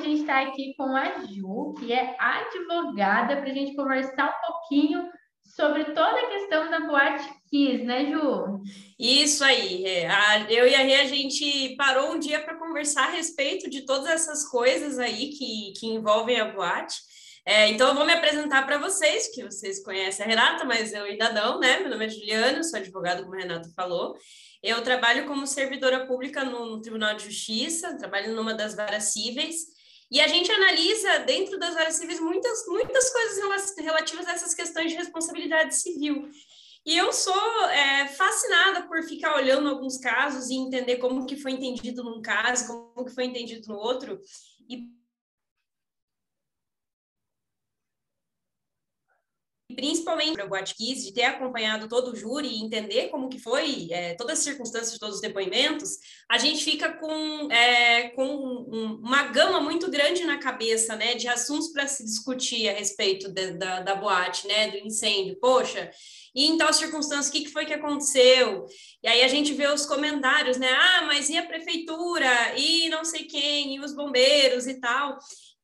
a gente está aqui com a Ju, que é advogada, para a gente conversar um pouquinho sobre toda a questão da Boate Kiss, né, Ju? Isso aí. Eu e a Rê, a gente parou um dia para conversar a respeito de todas essas coisas aí que, que envolvem a boate. É, então, eu vou me apresentar para vocês, que vocês conhecem a Renata, mas eu ainda não, né? Meu nome é Juliana, sou advogada, como a Renata falou. Eu trabalho como servidora pública no, no Tribunal de Justiça, trabalho numa das varas cíveis, e a gente analisa dentro das áreas civis muitas, muitas coisas relativas a essas questões de responsabilidade civil. E eu sou é, fascinada por ficar olhando alguns casos e entender como que foi entendido num caso, como que foi entendido no outro. E principalmente para o Guatquiz, de ter acompanhado todo o júri e entender como que foi, é, todas as circunstâncias de todos os depoimentos, a gente fica com, é, com um, uma gama muito grande na cabeça, né, de assuntos para se discutir a respeito de, da, da boate, né, do incêndio. Poxa, e em tal circunstância, o que, que foi que aconteceu? E aí a gente vê os comentários, né? Ah, mas e a prefeitura? E não sei quem? E os bombeiros e tal?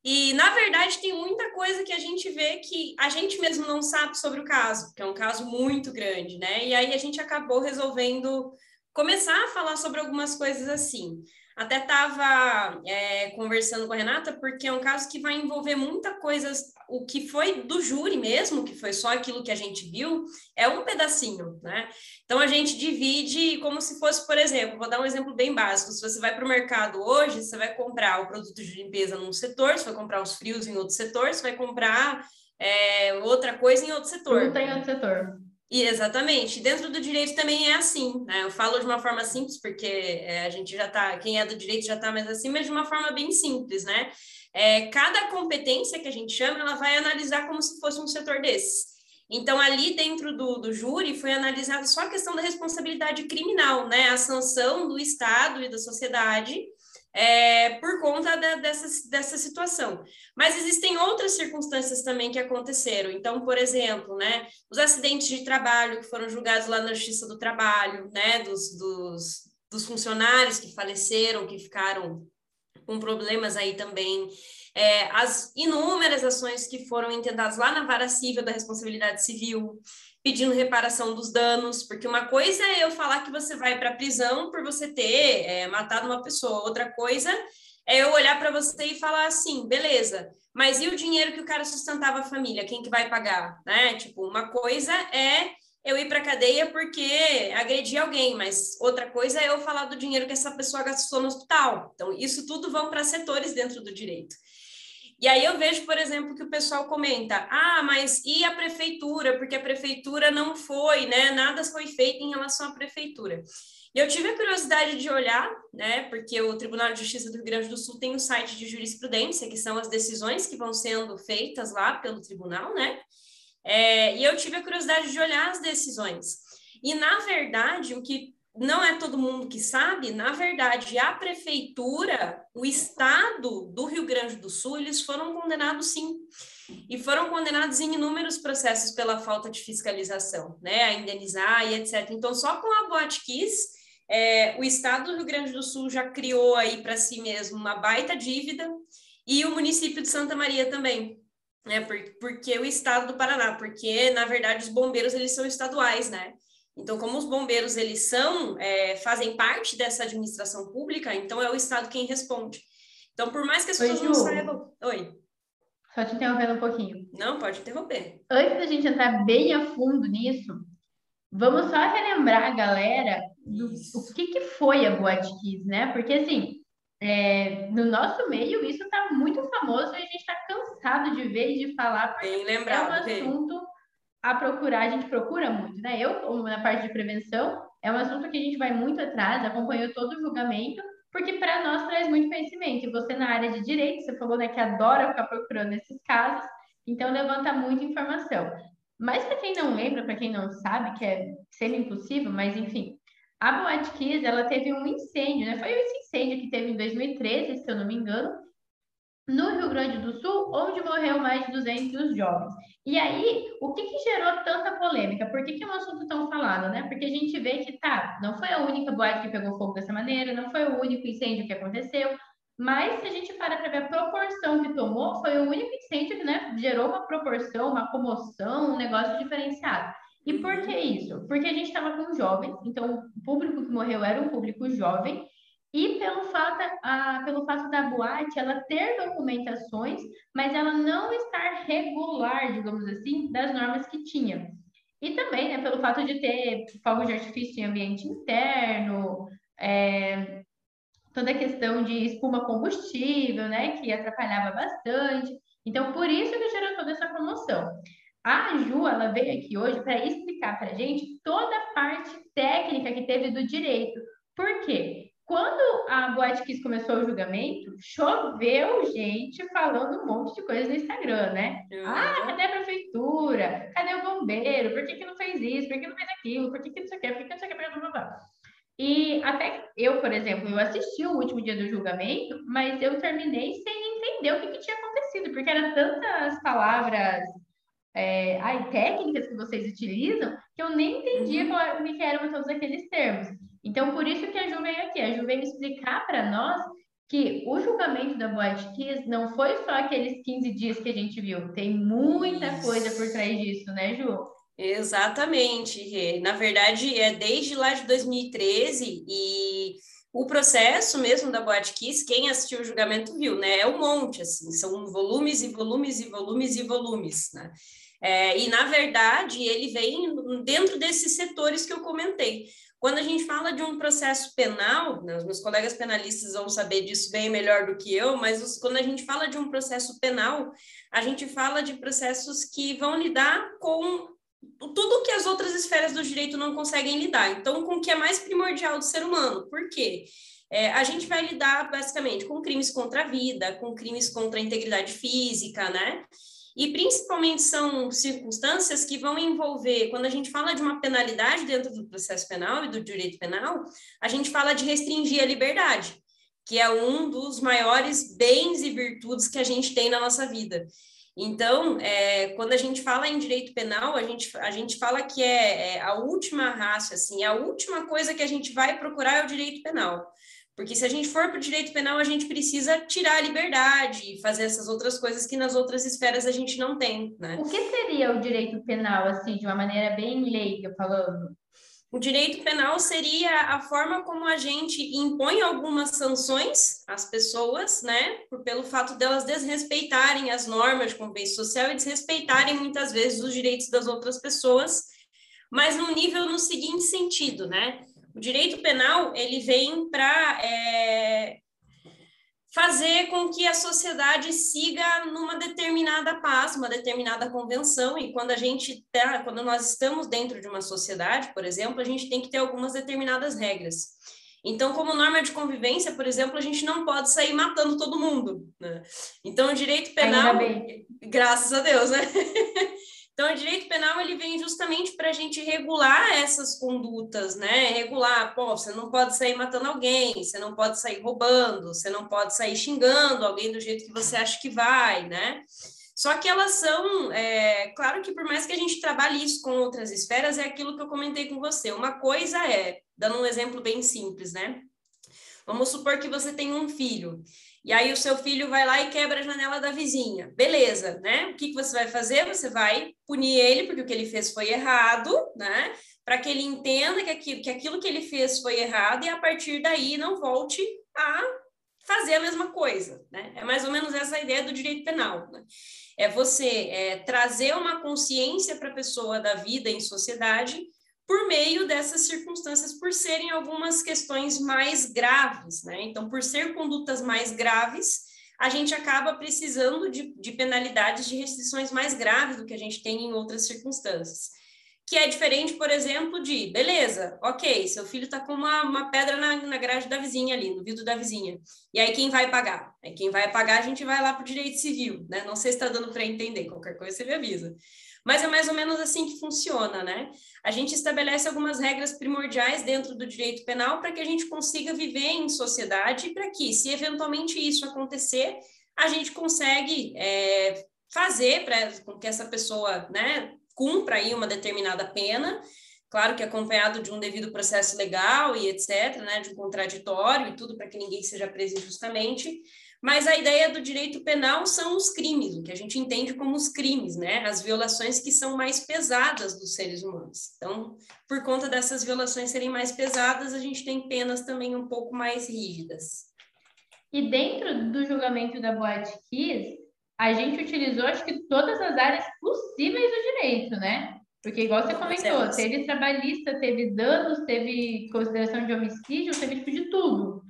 E, na verdade, tem muita coisa que a gente vê que a gente mesmo não sabe sobre o caso, que é um caso muito grande, né? E aí a gente acabou resolvendo começar a falar sobre algumas coisas assim. Até estava é, conversando com a Renata, porque é um caso que vai envolver muita coisa. O que foi do júri mesmo, que foi só aquilo que a gente viu, é um pedacinho, né? Então a gente divide como se fosse, por exemplo, vou dar um exemplo bem básico. Se você vai para o mercado hoje, você vai comprar o produto de limpeza num setor, você vai comprar os frios em outro setor, você vai comprar é, outra coisa em outro setor. Não tem outro setor. E exatamente. Dentro do direito também é assim, né? Eu falo de uma forma simples, porque é, a gente já tá, quem é do direito já está mais assim, mas de uma forma bem simples, né? É, cada competência que a gente chama, ela vai analisar como se fosse um setor desses. Então, ali dentro do, do júri foi analisada só a questão da responsabilidade criminal, né? A sanção do Estado e da sociedade é, por conta da, dessa, dessa situação. Mas existem outras circunstâncias também que aconteceram. Então, por exemplo, né, os acidentes de trabalho que foram julgados lá na Justiça do Trabalho, né, dos, dos, dos funcionários que faleceram, que ficaram com problemas aí também. É, as inúmeras ações que foram intentadas lá na vara civil da responsabilidade civil, pedindo reparação dos danos, porque uma coisa é eu falar que você vai para a prisão por você ter é, matado uma pessoa, outra coisa é eu olhar para você e falar assim, beleza, mas e o dinheiro que o cara sustentava a família, quem que vai pagar, né? Tipo, uma coisa é eu ir para cadeia porque agredi alguém, mas outra coisa é eu falar do dinheiro que essa pessoa gastou no hospital. Então, isso tudo vão para setores dentro do direito. E aí eu vejo, por exemplo, que o pessoal comenta: ah, mas e a prefeitura? Porque a prefeitura não foi, né? Nada foi feito em relação à prefeitura. E eu tive a curiosidade de olhar, né? Porque o Tribunal de Justiça do Rio Grande do Sul tem um site de jurisprudência, que são as decisões que vão sendo feitas lá pelo tribunal, né? É, e eu tive a curiosidade de olhar as decisões. E, na verdade, o que não é todo mundo que sabe, na verdade, a prefeitura, o estado do Rio Grande do Sul, eles foram condenados sim. E foram condenados em inúmeros processos pela falta de fiscalização, né? A indenizar e etc. Então, só com a Boate Kiss, é, o estado do Rio Grande do Sul já criou aí para si mesmo uma baita dívida e o município de Santa Maria também. Né, porque o estado do Paraná, porque na verdade os bombeiros eles são estaduais, né? Então, como os bombeiros eles são, é, fazem parte dessa administração pública, então é o Estado quem responde. Então, por mais que as pessoas Oi, não saibam. Oi. Só te interrompendo um pouquinho. Não, pode interromper. Antes da gente entrar bem a fundo nisso, vamos só relembrar a galera do o que, que foi a Boate Kiss, né? Porque, assim, é, no nosso meio isso está muito famoso e a gente está cansado de ver e de falar, porque bem lembrado, é um assunto a procurar, a gente procura muito, né? Eu, na parte de prevenção, é um assunto que a gente vai muito atrás, acompanhou todo o julgamento, porque para nós traz muito conhecimento. E você na área de direito, você falou né, que adora ficar procurando esses casos, então levanta muita informação. Mas para quem não lembra, para quem não sabe, que é sendo impossível, mas enfim, a Boate Kiss, ela teve um incêndio, né? Foi esse incêndio que teve em 2013, se eu não me engano, no Rio Grande do Sul, onde morreu mais de 200 jovens. E aí, o que, que gerou tanta polêmica? Por que, que é um assunto tão falado, né? Porque a gente vê que, tá, não foi a única boate que pegou fogo dessa maneira, não foi o único incêndio que aconteceu, Mas se a gente para para ver a proporção que tomou, foi o único incêndio que né, gerou uma proporção, uma comoção, um negócio diferenciado. E por que isso? Porque a gente estava com jovens, então o público que morreu era um público jovem, e pelo fato, a, pelo fato da boate ela ter documentações, mas ela não estar regular, digamos assim, das normas que tinha. E também, né, pelo fato de ter fogos de artifício em ambiente interno, é, toda a questão de espuma combustível, né, que atrapalhava bastante. Então, por isso que gerou toda essa comoção. A Ju, ela veio aqui hoje para explicar para a gente toda a parte técnica que teve do direito. Por quê? Quando a Boate Kiss começou o julgamento, choveu gente falando um monte de coisas no Instagram, né? Uhum. Ah, cadê a prefeitura? Cadê o bombeiro? Por que, que não fez isso? Por que não fez aquilo? Por que, que não sei o quê? Por que não sei o quê? Blá, blá, blá. E até eu, por exemplo, eu assisti o último dia do julgamento, mas eu terminei sem entender o que, que tinha acontecido, porque eram tantas palavras é, ai, técnicas que vocês utilizam, que eu nem entendia uhum. qual, o que eram todos aqueles termos. Então, por isso que a Ju veio aqui. A Ju veio explicar para nós que o julgamento da Boate Kiss não foi só aqueles 15 dias que a gente viu. Tem muita isso. coisa por trás disso, né, Ju? Exatamente, Rê. Na verdade, é desde lá de 2013 e o processo mesmo da Boate Kiss, quem assistiu o julgamento viu, né? É um monte, assim, são volumes e volumes e volumes e volumes, né? É, e, na verdade, ele vem dentro desses setores que eu comentei. Quando a gente fala de um processo penal, né, os meus colegas penalistas vão saber disso bem melhor do que eu, mas os, quando a gente fala de um processo penal, a gente fala de processos que vão lidar com tudo que as outras esferas do direito não conseguem lidar. Então, com o que é mais primordial do ser humano. Por quê? É, a gente vai lidar basicamente com crimes contra a vida, com crimes contra a integridade física, né? E principalmente são circunstâncias que vão envolver, quando a gente fala de uma penalidade dentro do processo penal e do direito penal, a gente fala de restringir a liberdade, que é um dos maiores bens e virtudes que a gente tem na nossa vida. Então, é, quando a gente fala em direito penal, a gente, a gente fala que é, é a última raça, assim, a última coisa que a gente vai procurar é o direito penal. Porque se a gente for para o direito penal, a gente precisa tirar a liberdade e fazer essas outras coisas que nas outras esferas a gente não tem, né? O que seria o direito penal, assim, de uma maneira bem leiga falando? O direito penal seria a forma como a gente impõe algumas sanções às pessoas, né, por, pelo fato delas desrespeitarem as normas de convivência social e desrespeitarem muitas vezes os direitos das outras pessoas, mas num nível no seguinte sentido, né? O direito penal ele vem para é, fazer com que a sociedade siga numa determinada paz, uma determinada convenção, e quando a gente tá, quando nós estamos dentro de uma sociedade, por exemplo, a gente tem que ter algumas determinadas regras. Então, como norma de convivência, por exemplo, a gente não pode sair matando todo mundo. Né? Então, o direito penal, graças a Deus, né? Então, o direito penal ele vem justamente para a gente regular essas condutas, né? Regular, pô, você não pode sair matando alguém, você não pode sair roubando, você não pode sair xingando alguém do jeito que você acha que vai, né? Só que elas são, é, claro que por mais que a gente trabalhe isso com outras esferas, é aquilo que eu comentei com você. Uma coisa é, dando um exemplo bem simples, né? Vamos supor que você tem um filho e aí o seu filho vai lá e quebra a janela da vizinha. Beleza, né? O que, que você vai fazer? Você vai punir ele, porque o que ele fez foi errado, né? Para que ele entenda que aquilo, que aquilo que ele fez foi errado e a partir daí não volte a fazer a mesma coisa, né? É mais ou menos essa a ideia do direito penal, né? É você é, trazer uma consciência para a pessoa da vida em sociedade por meio dessas circunstâncias, por serem algumas questões mais graves, né? Então, por ser condutas mais graves, a gente acaba precisando de, de penalidades de restrições mais graves do que a gente tem em outras circunstâncias. Que é diferente, por exemplo, de, beleza, ok, seu filho está com uma, uma pedra na, na grade da vizinha ali, no vidro da vizinha. E aí quem vai pagar? É quem vai pagar, a gente vai lá para o direito civil, né? Não sei se está dando para entender, qualquer coisa você me avisa. Mas é mais ou menos assim que funciona, né? A gente estabelece algumas regras primordiais dentro do direito penal para que a gente consiga viver em sociedade, para que, se eventualmente isso acontecer, a gente consegue é, fazer para que essa pessoa, né, cumpra aí uma determinada pena, claro que acompanhado de um devido processo legal e etc, né, de um contraditório e tudo para que ninguém seja preso injustamente, mas a ideia do direito penal são os crimes, o que a gente entende como os crimes, né? As violações que são mais pesadas dos seres humanos. Então, por conta dessas violações serem mais pesadas, a gente tem penas também um pouco mais rígidas. E dentro do julgamento da Boate Kiss, a gente utilizou, acho que, todas as áreas possíveis do direito, né? Porque, igual você comentou, teve trabalhista, teve danos, teve consideração de homicídio, teve tipo de tudo.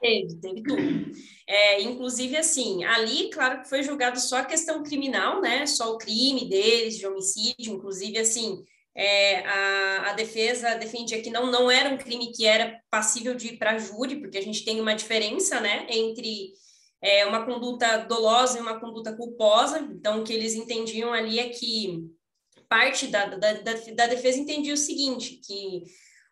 Teve, teve tudo. É, inclusive, assim, ali, claro que foi julgado só a questão criminal, né? Só o crime deles, de homicídio, inclusive, assim, é, a, a defesa defendia que não, não era um crime que era passível de ir para júri, porque a gente tem uma diferença, né, entre é, uma conduta dolosa e uma conduta culposa. Então, o que eles entendiam ali é que parte da, da, da, da defesa entendia o seguinte, que,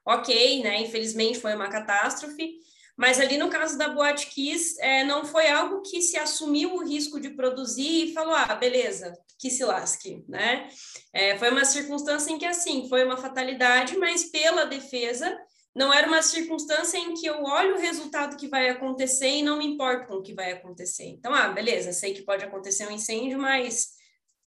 ok, né, infelizmente foi uma catástrofe, mas ali no caso da Boate Kiss, é, não foi algo que se assumiu o risco de produzir e falou, ah, beleza, que se lasque, né? É, foi uma circunstância em que, assim, foi uma fatalidade, mas pela defesa, não era uma circunstância em que eu olho o resultado que vai acontecer e não me importo com o que vai acontecer. Então, ah, beleza, sei que pode acontecer um incêndio, mas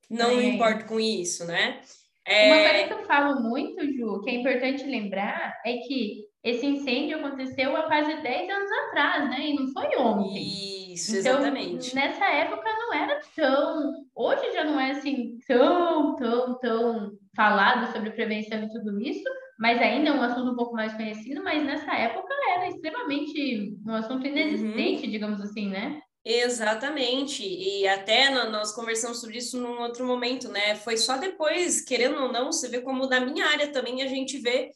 não é. me importo com isso, né? É... Uma coisa que eu falo muito, Ju, que é importante lembrar, é que esse incêndio aconteceu há quase 10 anos atrás, né? E não foi ontem. Isso, então, exatamente. Nessa época não era tão. Hoje já não é assim tão, tão, tão falado sobre prevenção e tudo isso, mas ainda é um assunto um pouco mais conhecido, mas nessa época era extremamente um assunto inexistente, uhum. digamos assim, né? Exatamente, e até nós conversamos sobre isso num outro momento, né? Foi só depois, querendo ou não, você vê como na minha área também a gente vê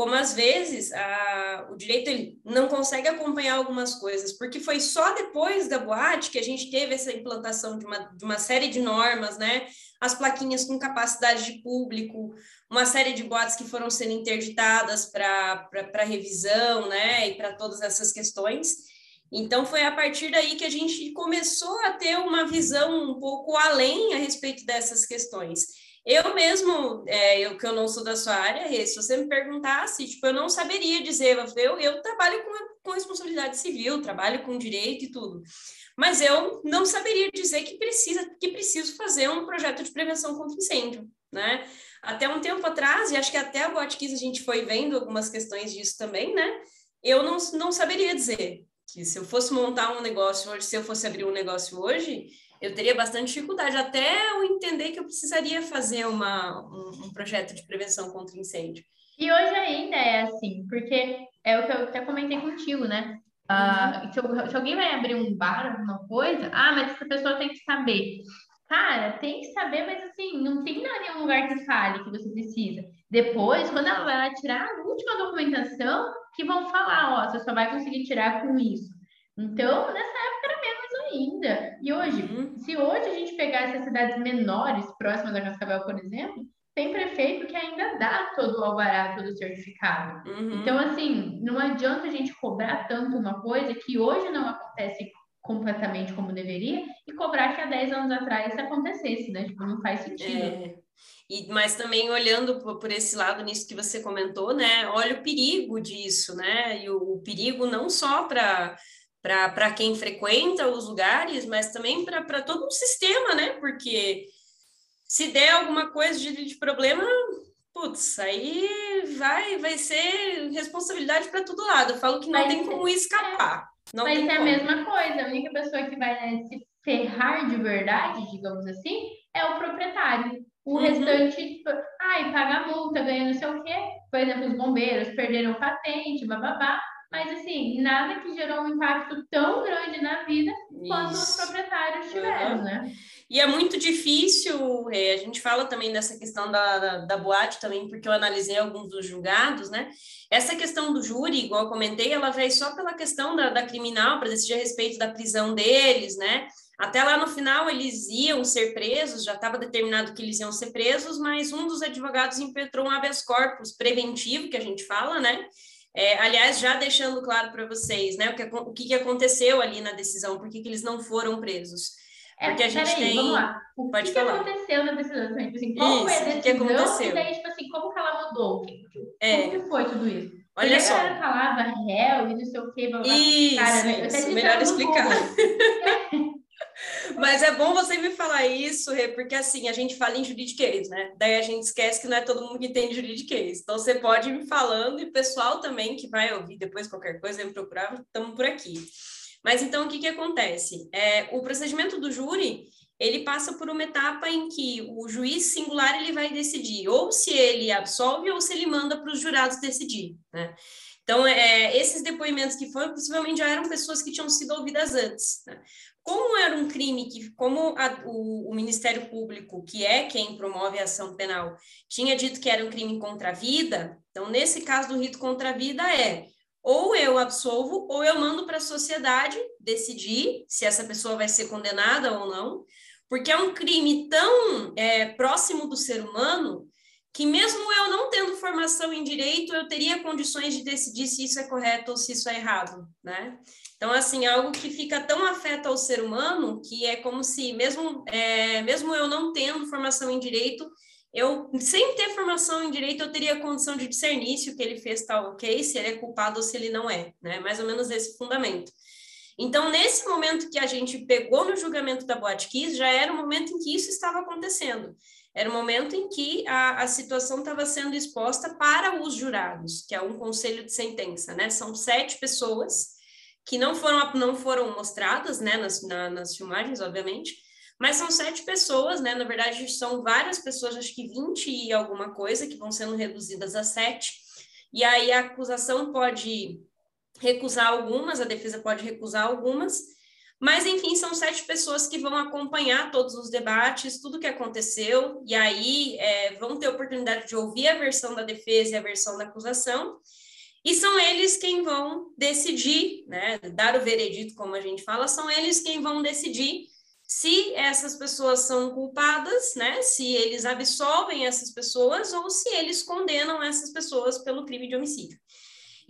como às vezes a, o direito não consegue acompanhar algumas coisas, porque foi só depois da boate que a gente teve essa implantação de uma, de uma série de normas, né? As plaquinhas com capacidade de público, uma série de boates que foram sendo interditadas para revisão, né? E para todas essas questões. Então, foi a partir daí que a gente começou a ter uma visão um pouco além a respeito dessas questões. Eu mesmo, é, eu que eu não sou da sua área, se você me perguntasse, tipo, eu não saberia dizer, eu, eu trabalho com, com responsabilidade civil, trabalho com direito e tudo, mas eu não saberia dizer que precisa, que preciso fazer um projeto de prevenção contra incêndio, né? Até um tempo atrás, e acho que até a Botkiss a gente foi vendo algumas questões disso também, né? Eu não, não saberia dizer que se eu fosse montar um negócio hoje, se eu fosse abrir um negócio hoje, eu teria bastante dificuldade até eu entender que eu precisaria fazer uma, um, um projeto de prevenção contra incêndio. E hoje ainda é assim, porque é o que eu até comentei contigo, né? Uh, se, se, alguém vai abrir um bar, alguma coisa, ah, mas essa pessoa tem que saber. Cara, tem que saber, mas assim, não tem nenhum lugar que fale que você precisa. Depois, quando ela vai tirar a última documentação, que vão falar, ó, você só vai conseguir tirar com isso. Então, nessa época era menos ainda. E hoje, uhum. se hoje a gente pegar essas cidades menores, próximas a Cascavel, por exemplo, tem prefeito que ainda dá todo o alvará, todo o certificado. Uhum. Então, assim, não adianta a gente cobrar tanto uma coisa que hoje não acontece completamente como deveria e cobrar que há 10 anos atrás isso acontecesse, né? Tipo, não faz sentido. É. E, mas também olhando por, por, esse lado nisso que você comentou, né? Olha o perigo disso, né? E o, o perigo não só para para quem frequenta os lugares, mas também para todo o sistema, né? Porque se der alguma coisa de, de problema, putz, aí vai, vai ser responsabilidade para todo lado. Eu falo que não tem como escapar. Não vai ser a mesma coisa. A única pessoa que vai né, se ferrar de verdade, digamos assim, é o proprietário. O uhum. restante, tipo, ai, paga multa, ganha não sei o quê. Por exemplo, os bombeiros perderam patente, bababá. Mas, assim, nada que gerou um impacto tão grande na vida quanto os proprietários tiveram, uhum. né? E é muito difícil, é, a gente fala também dessa questão da, da, da, boate também, porque eu analisei alguns dos julgados, né? Essa questão do júri, igual eu comentei, ela veio só pela questão da, da criminal, para decidir a respeito da prisão deles, né? Até lá no final eles iam ser presos, já estava determinado que eles iam ser presos, mas um dos advogados impetrou um habeas corpus preventivo, que a gente fala, né? É, aliás, já deixando claro para vocês, né, o que, o que aconteceu ali na decisão, por que eles não foram presos. É, Porque a gente tem... vamos lá. O Pode que, falar. que aconteceu na decisão? Tipo assim, qual foi a decisão? Que aconteceu? E daí, tipo assim, como que ela mudou? É. Como que foi tudo isso? Olha Porque só. a falava réu e não sei o quê. Blá, blá. Isso, Cara, né? isso. melhor explicar. Mas é bom você me falar isso, Rê, porque assim, a gente fala em juridiquês, né? Daí a gente esquece que não é todo mundo que tem juridiquês. Então você pode ir me falando e o pessoal também que vai ouvir depois qualquer coisa, me procurar, estamos por aqui. Mas então o que, que acontece? É, o procedimento do júri ele passa por uma etapa em que o juiz singular ele vai decidir ou se ele absolve ou se ele manda para os jurados decidir, né? Então, é, esses depoimentos que foram, possivelmente já eram pessoas que tinham sido ouvidas antes. Né? Como era um crime que, como a, o, o, Ministério Público, que é quem promove a ação penal, tinha dito que era um crime contra a vida, então, nesse caso do rito contra a vida, é ou eu absolvo ou eu mando para a sociedade decidir se essa pessoa vai ser condenada ou não, porque é um crime tão é, próximo do ser humano que mesmo eu não tendo formação em direito, eu teria condições de decidir se isso é correto ou se isso é errado, né? Então, assim, algo que fica tão afeto ao ser humano que é como se, mesmo, é, mesmo eu não tendo formação em direito, eu, sem ter formação em direito, eu teria condição de discernir se o que ele fez está ok, se ele é culpado ou se ele não é, né? Mais ou menos esse fundamento. Então, nesse momento que a gente pegou no julgamento da Boate já era o momento em que isso estava acontecendo. Era o momento em que a, a situação estava sendo exposta para os jurados, que é um conselho de sentença, né? São sete pessoas que não foram, não foram mostradas, né, nas, na, nas filmagens, obviamente, mas são sete pessoas, né? Na verdade, são várias pessoas, acho que 20 e alguma coisa, que vão sendo reduzidas a sete. E aí a acusação pode recusar algumas, a defesa pode recusar algumas, mas enfim, são sete pessoas que vão acompanhar todos os debates, tudo que aconteceu, e aí é, vão ter oportunidade de ouvir a versão da defesa e a versão da acusação, e são eles quem vão decidir, né, dar o veredito, como a gente fala, são eles quem vão decidir se essas pessoas são culpadas, né, se eles absolvem essas pessoas ou se eles condenam essas pessoas pelo crime de homicídio.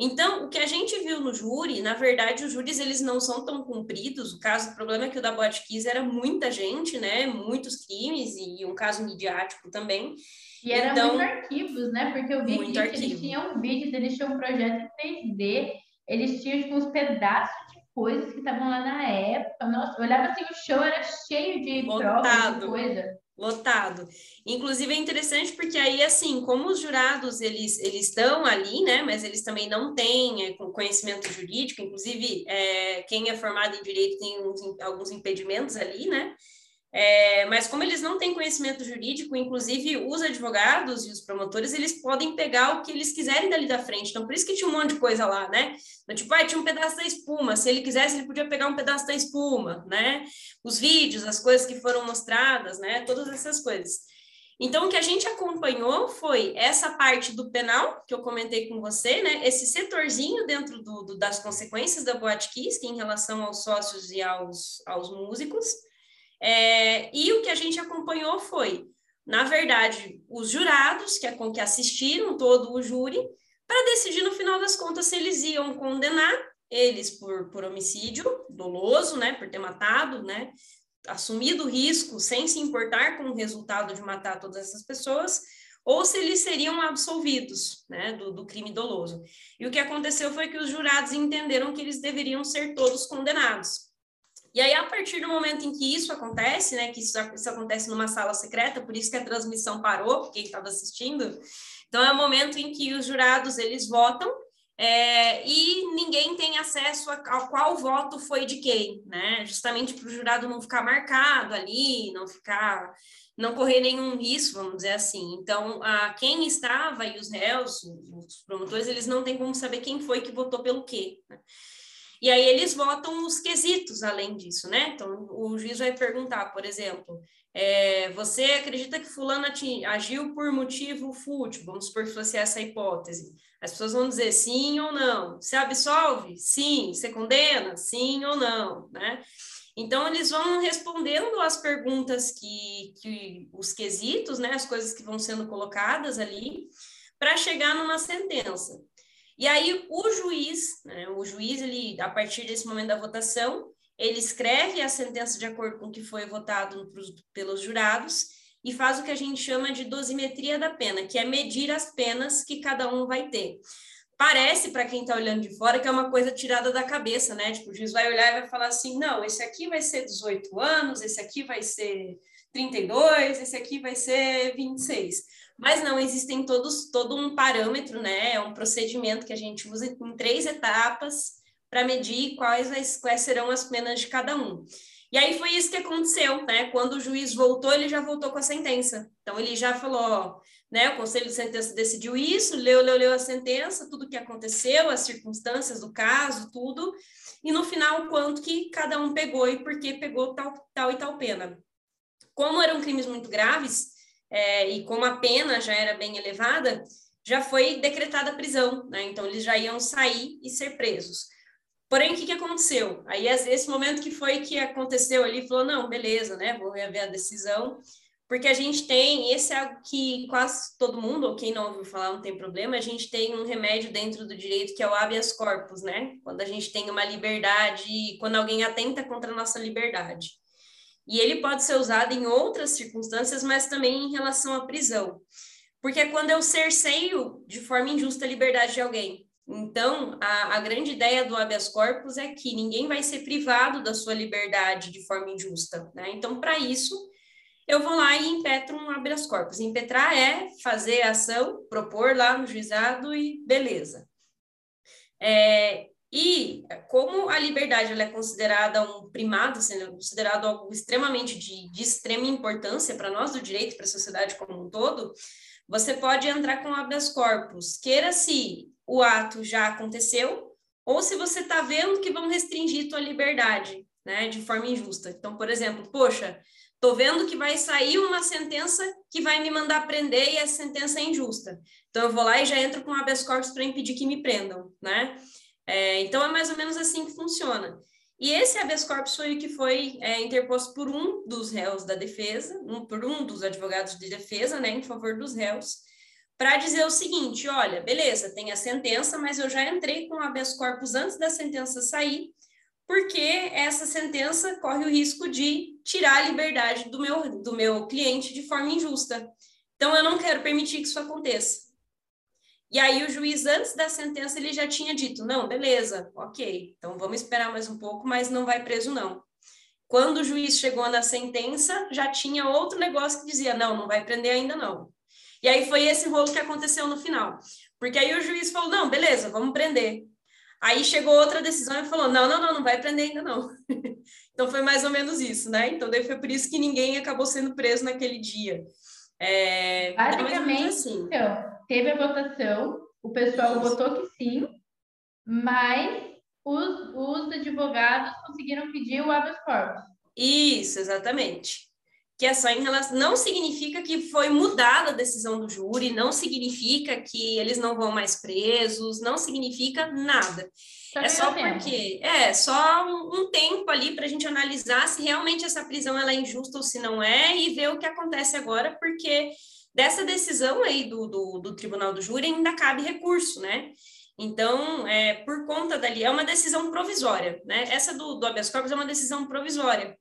Então, o que a gente viu no júri, na verdade, os júris eles não são tão cumpridos. O caso, o problema é que o da Botkiss era muita gente, né? Muitos crimes e um caso midiático também. E era então, muitos arquivos, né? Porque eu vi que eles tinham vídeos, eles tinham um projeto em 3D, eles tinham tipo, uns pedaços de coisas que estavam lá na época. Nossa, eu olhava assim, o show era cheio de provas de coisa lotado. Inclusive é interessante porque aí assim, como os jurados eles eles estão ali, né, mas eles também não têm é, conhecimento jurídico, inclusive é, quem é formado em direito tem uns, alguns impedimentos ali, né? É, mas como eles não têm conhecimento jurídico, inclusive os advogados e os promotores, eles podem pegar o que eles quiserem dali da frente. Então, por isso que tinha um monte de coisa lá, né? Então, tipo, ah, tinha um pedaço da espuma. Se ele quisesse, ele podia pegar um pedaço da espuma, né? Os vídeos, as coisas que foram mostradas, né? Todas essas coisas. Então, o que a gente acompanhou foi essa parte do penal, que eu comentei com você, né? Esse setorzinho dentro do, do das consequências da Boate Kiss, em relação aos sócios e aos, aos músicos é, e o que a gente acompanhou foi, na verdade, os jurados que, que assistiram todo o júri para decidir no final das contas se eles iam condenar eles por, por homicídio doloso, né, por ter matado, né, assumido o risco sem se importar com o resultado de matar todas essas pessoas, ou se eles seriam absolvidos né, do, do, crime doloso. E o que aconteceu foi que os jurados entenderam que eles deveriam ser todos condenados. E aí, a partir do momento em que isso acontece, né, que isso, isso acontece numa sala secreta, por isso que a transmissão parou, quem estava assistindo, então é o momento em que os jurados, eles votam, é, e ninguém tem acesso a, a, qual voto foi de quem, né? Justamente para o jurado não ficar marcado ali, não ficar, não correr nenhum risco, vamos dizer assim. Então, a, quem estava e os réus, os promotores, eles não têm como saber quem foi que votou pelo quê. Né? E aí eles votam os quesitos além disso, né? Então, o juiz vai perguntar, por exemplo, é, você acredita que fulano agiu por motivo fútil? Vamos supor que fosse essa hipótese. As pessoas vão dizer sim ou não. Você absolve? Sim. Você condena? Sim ou não, né? Então, eles vão respondendo as perguntas que, que os quesitos, né, as coisas que vão sendo colocadas ali, para chegar numa sentença. E aí o juiz, né, o juiz, ele, a partir desse momento da votação, ele escreve a sentença de acordo com o que foi votado pelos jurados e faz o que a gente chama de dosimetria da pena, que é medir as penas que cada um vai ter. Parece, para quem está olhando de fora, que é uma coisa tirada da cabeça, né? Tipo, o juiz vai olhar e vai falar assim: não, esse aqui vai ser 18 anos, esse aqui vai ser 32, esse aqui vai ser 26. Mas não, existem todos todo um parâmetro, né? É um procedimento que a gente usa em três etapas para medir quais, quais serão as penas de cada um. E aí foi isso que aconteceu, né? Quando o juiz voltou, ele já voltou com a sentença. Então ele já falou, ó, né? O conselho de sentença decidiu isso, leu, leu, leu a sentença, tudo o que aconteceu, as circunstâncias do caso, tudo. E no final, quanto que cada um pegou e por que pegou tal, tal e tal pena. Como eram crimes muito graves, é, e como a pena já era bem elevada, já foi decretada a prisão, né? Então eles já iam sair e ser presos. Porém, o que, que aconteceu? Aí, esse momento que foi que aconteceu ali, falou, não, beleza, né, vou rever a decisão, porque a gente tem, esse é algo que quase todo mundo, ou quem não ouviu falar não tem problema, a gente tem um remédio dentro do direito que é o habeas corpus, né, quando a gente tem uma liberdade, quando alguém atenta contra a nossa liberdade. E ele pode ser usado em outras circunstâncias, mas também em relação à prisão. Porque é quando eu cerceio de forma injusta a liberdade de alguém. Então, a, a, grande ideia do habeas corpus é que ninguém vai ser privado da sua liberdade de forma injusta, né? Então, para isso, eu vou lá e impetro um habeas corpus. Impetrar é fazer a ação, propor lá no juizado e beleza. É, e como a liberdade ela é considerada um primado, sendo considerado algo extremamente de, de extrema importância para nós do direito, para a sociedade como um todo, você pode entrar com habeas corpus, queira se o ato já aconteceu, ou se você está vendo que vão restringir tua liberdade, né, de forma injusta. Então, por exemplo, poxa, tô vendo que vai sair uma sentença que vai me mandar prender e essa sentença é injusta. Então, eu vou lá e já entro com habeas corpus para impedir que me prendam, né? É, então, é mais ou menos assim que funciona. E esse habeas corpus foi o que foi é, interposto por um dos réus da defesa, um, por um dos advogados de defesa, né, em favor dos réus, para dizer o seguinte: olha, beleza, tem a sentença, mas eu já entrei com habeas corpus antes da sentença sair, porque essa sentença corre o risco de tirar a liberdade do meu, do meu cliente de forma injusta. Então, eu não quero permitir que isso aconteça. E aí, o juiz, antes da sentença, ele já tinha dito: não, beleza, ok, então vamos esperar mais um pouco, mas não vai preso, não. Quando o juiz chegou na sentença, já tinha outro negócio que dizia: não, não vai prender ainda, não. E aí foi esse rolo que aconteceu no final. Porque aí o juiz falou: não, beleza, vamos prender. Aí chegou outra decisão e falou: não, não, não, não vai prender ainda não. então foi mais ou menos isso, né? Então daí foi por isso que ninguém acabou sendo preso naquele dia. É, Basicamente, assim. então, teve a votação, o pessoal votou que sim, mas os, os advogados conseguiram pedir o habeas corpus. Isso, exatamente que é só em relação. Não significa que foi mudada a decisão do júri, não significa que eles não vão mais presos, não significa nada. Só é só porque é só um, um tempo ali para a gente analisar se realmente essa prisão ela é injusta ou se não é e ver o que acontece agora, porque dessa decisão aí do, do, do tribunal do júri ainda cabe recurso, né? Então, é, por conta dali, é uma decisão provisória, né? Essa do, do habeas corpus é uma decisão provisória.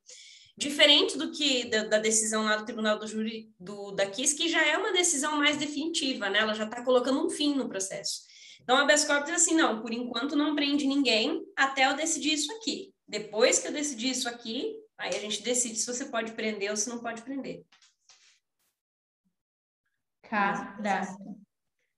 Diferente do que da, da, decisão lá do Tribunal do Júri do, da KIS, que já é uma decisão mais definitiva, né? Ela já está colocando um fim no processo. Então, a habeas corpus é assim, não, por enquanto não prende ninguém até eu decidir isso aqui. Depois que eu decidir isso aqui, aí a gente decide se você pode prender ou se não pode prender. Caraca.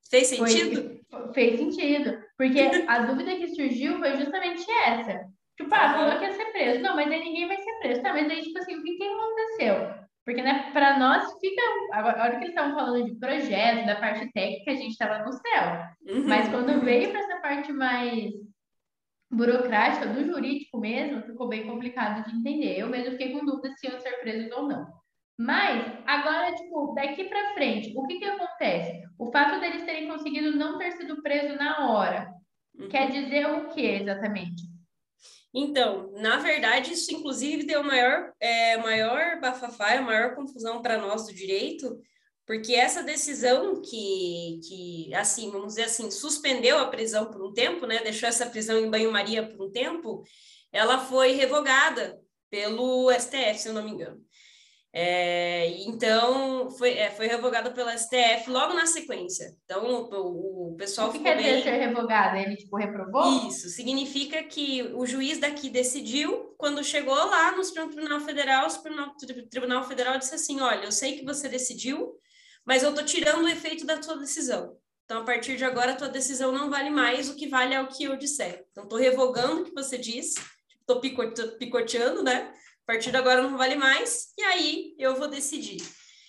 Fez sentido? Foi, fez sentido. Porque a dúvida que surgiu foi justamente essa. Tipo, ah, falou que ia ser preso. Não, mas aí ninguém vai ser preso. Tá, mas aí, tipo assim, o que, que aconteceu? Porque, né, para nós fica. A hora que eles estavam falando de projeto, da parte técnica, a gente estava no céu. Uhum. Mas quando veio para essa parte mais burocrática, do jurídico mesmo, ficou bem complicado de entender. Eu mesmo fiquei com dúvida se iam ser presos ou não. Mas, agora, tipo, daqui para frente, o que que acontece? O fato deles terem conseguido não ter sido preso na hora, uhum. quer dizer o que exatamente? Então, na verdade, isso inclusive deu maior, é, maior bafafá, maior confusão para nós do direito, porque essa decisão que, que, assim, vamos dizer assim, suspendeu a prisão por um tempo, né, deixou essa prisão em banho-maria por um tempo, ela foi revogada pelo STF, se eu não me engano. É, então, foi, é, foi revogada pela STF logo na sequência. Então, o, o pessoal o que ficou quer bem... dizer ser revogada? Ele, tipo, reprovou? Isso, significa que o juiz daqui decidiu, quando chegou lá no Supremo Tribunal Federal, o Supremo Tribunal Federal disse assim, olha, eu sei que você decidiu, mas eu tô tirando o efeito da sua decisão. Então, a partir de agora, a tua decisão não vale mais, o que vale é o que eu disser. Então, estou revogando o que você disse, estou picoteando, né? Partir de agora não vale mais, e aí eu vou decidir.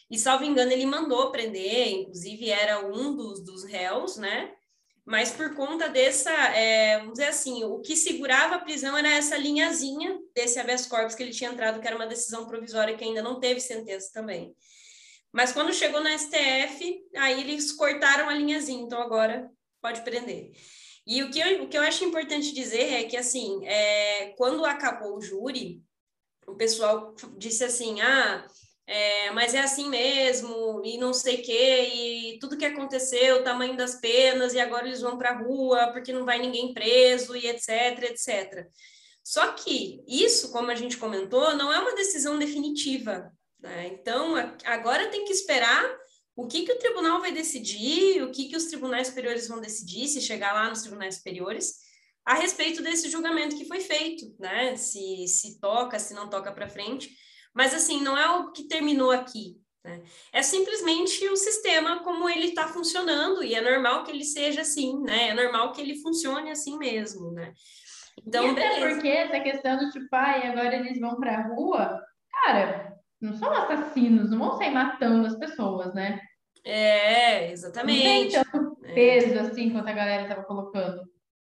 E, salvo engano, ele mandou prender, inclusive era um dos, dos réus, né? Mas por conta dessa, é, vamos dizer assim, o que segurava a prisão era essa linhazinha desse habeas corpus que ele tinha entrado, que era uma decisão provisória que ainda não teve sentença também. Mas quando chegou no STF, aí eles cortaram a linhazinha, então agora pode prender. E o que eu, o que eu acho importante dizer é que, assim, é, quando acabou o júri, o pessoal disse assim, ah, é, mas é assim mesmo, e não sei o quê, e tudo que aconteceu, o tamanho das penas, e agora eles vão para a rua porque não vai ninguém preso, e etc, etc. Só que isso, como a gente comentou, não é uma decisão definitiva. Né? Então, agora tem que esperar o que, que o tribunal vai decidir, o que, que os tribunais superiores vão decidir, se chegar lá nos tribunais superiores, a respeito desse julgamento que foi feito, né? Se, se toca, se não toca para frente. Mas, assim, não é o que terminou aqui. Né? É simplesmente o sistema como ele está funcionando, e é normal que ele seja assim, né? É normal que ele funcione assim mesmo, né? Então, e até beleza. porque essa questão do tipo, ai, agora eles vão para a rua, cara, não são assassinos, não vão sair matando as pessoas, né? É, exatamente. Não tem tanto é. peso assim quanto a galera estava colocando.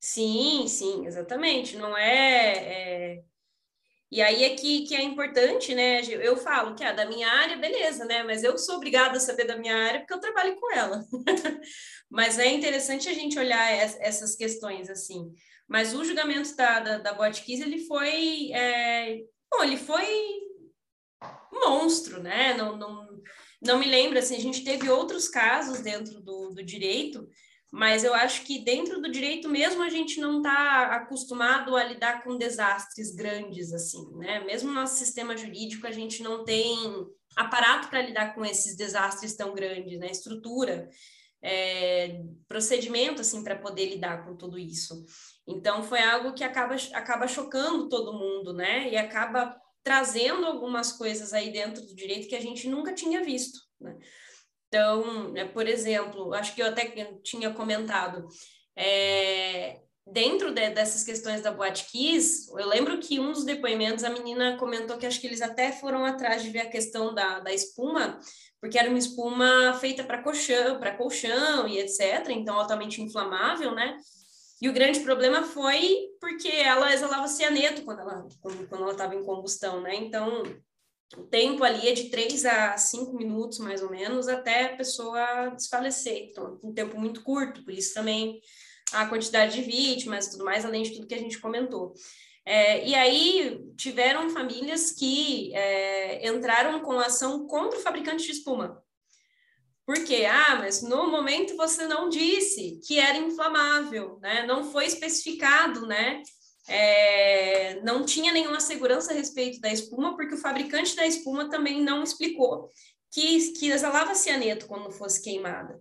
Sim, sim, exatamente. Não é, é... E aí é que, que é importante, né? Eu falo que ah, da minha área, beleza, né? Mas eu sou obrigada a saber da minha área porque eu trabalho com ela. Mas é interessante a gente olhar essas questões assim. Mas o julgamento da, da, da Botkiss, ele foi. É... Bom, ele foi monstro, né? Não, não, não me lembro, assim, a gente teve outros casos dentro do, do direito mas eu acho que dentro do direito mesmo a gente não está acostumado a lidar com desastres grandes assim, né? Mesmo no nosso sistema jurídico a gente não tem aparato para lidar com esses desastres tão grandes, né? Estrutura, é, procedimento assim para poder lidar com tudo isso. Então foi algo que acaba acaba chocando todo mundo, né? E acaba trazendo algumas coisas aí dentro do direito que a gente nunca tinha visto, né? Então, é, por exemplo, acho que eu até tinha comentado, é, dentro de, dessas questões da Boate Kiss, eu lembro que um dos depoimentos, a menina comentou que acho que eles até foram atrás de ver a questão da, da espuma, porque era uma espuma feita para colchão, para colchão e etc., então altamente inflamável, né? E o grande problema foi porque ela exalava cianeto quando ela quando, quando ela estava em combustão, né? Então, o tempo ali é de 3 a 5 minutos, mais ou menos, até a pessoa desfalecer. Então, um tempo muito curto, por isso também a quantidade de vítimas e tudo mais, além de tudo que a gente comentou. É, e aí tiveram famílias que é, entraram com ação contra o fabricante de espuma. Por quê? Ah, mas no momento você não disse que era inflamável, né? Não foi especificado, né? É, não tinha nenhuma segurança a respeito da espuma, porque o fabricante da espuma também não explicou que, que exalava cianeto quando fosse queimada.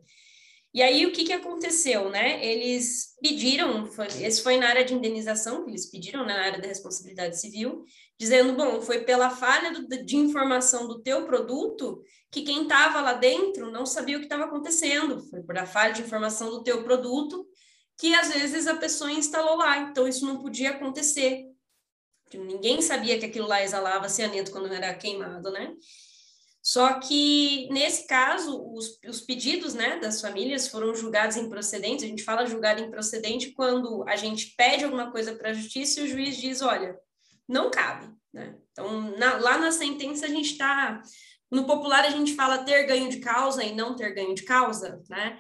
E aí, o que, que aconteceu, né? Eles pediram, foi, esse foi na área de indenização que eles pediram, né, na área da responsabilidade civil, dizendo, bom, foi pela falha do, de informação do teu produto que quem estava lá dentro não sabia o que estava acontecendo, foi por a falha de informação do teu produto que às vezes a pessoa instalou lá, então isso não podia acontecer. Ninguém sabia que aquilo lá exalava cianeto quando era queimado, né? Só que, nesse caso, os, os pedidos né, das famílias foram julgados improcedentes. A gente fala julgado improcedente quando a gente pede alguma coisa para a justiça e o juiz diz: olha, não cabe. Né? Então, na, lá na sentença, a gente está. No popular, a gente fala ter ganho de causa e não ter ganho de causa, né?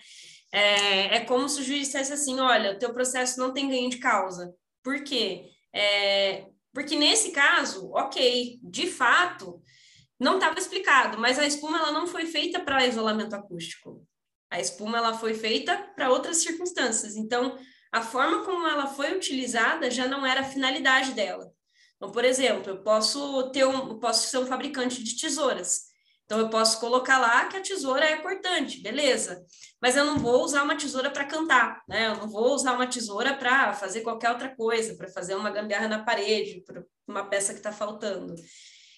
É, é como se o juiz dissesse assim: olha, o teu processo não tem ganho de causa. Por quê? É, porque nesse caso, ok, de fato, não estava explicado, mas a espuma ela não foi feita para isolamento acústico. A espuma ela foi feita para outras circunstâncias. Então, a forma como ela foi utilizada já não era a finalidade dela. Então, por exemplo, eu posso ter um, posso ser um fabricante de tesouras. Então, eu posso colocar lá que a tesoura é cortante, beleza. Mas eu não vou usar uma tesoura para cantar, né? Eu não vou usar uma tesoura para fazer qualquer outra coisa, para fazer uma gambiarra na parede, para uma peça que está faltando.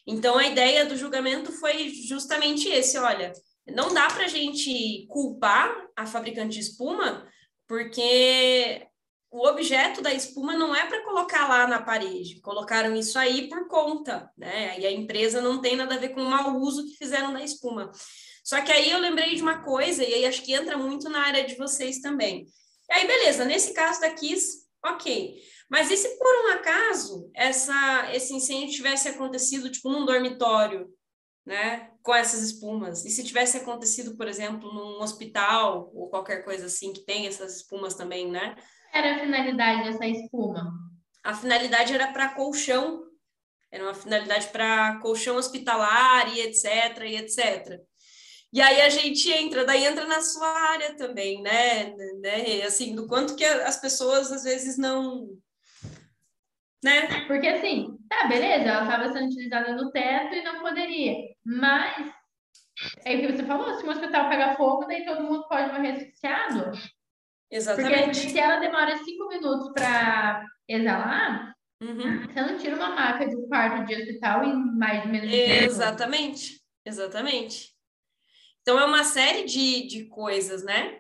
Então, a ideia do julgamento foi justamente esse: olha, não dá para a gente culpar a fabricante de espuma, porque o objeto da espuma não é para colocar lá na parede, colocaram isso aí por conta, né? E a empresa não tem nada a ver com o mau uso que fizeram da espuma. Só que aí eu lembrei de uma coisa, e aí acho que entra muito na área de vocês também. E aí, beleza, nesse caso da Kiss, ok. Mas e se por um acaso essa, esse incêndio tivesse acontecido, tipo, num dormitório, né, com essas espumas? E se tivesse acontecido, por exemplo, num hospital ou qualquer coisa assim, que tem essas espumas também, né? Era a finalidade dessa espuma? A finalidade era para colchão, era uma finalidade para colchão hospitalar e etc, e etc. E aí a gente entra, daí entra na sua área também, né? né? Assim, do quanto que as pessoas às vezes não. Né? Porque assim, tá, beleza, ela estava sendo utilizada no teto e não poderia. Mas é o que você falou, se o hospital pegar fogo, daí todo mundo pode morrer associado. Exatamente. Porque se ela demora cinco minutos para exalar, uhum. você não tira uma maca de um quarto de hospital em mais de menos Exatamente, exatamente. Então é uma série de, de coisas, né?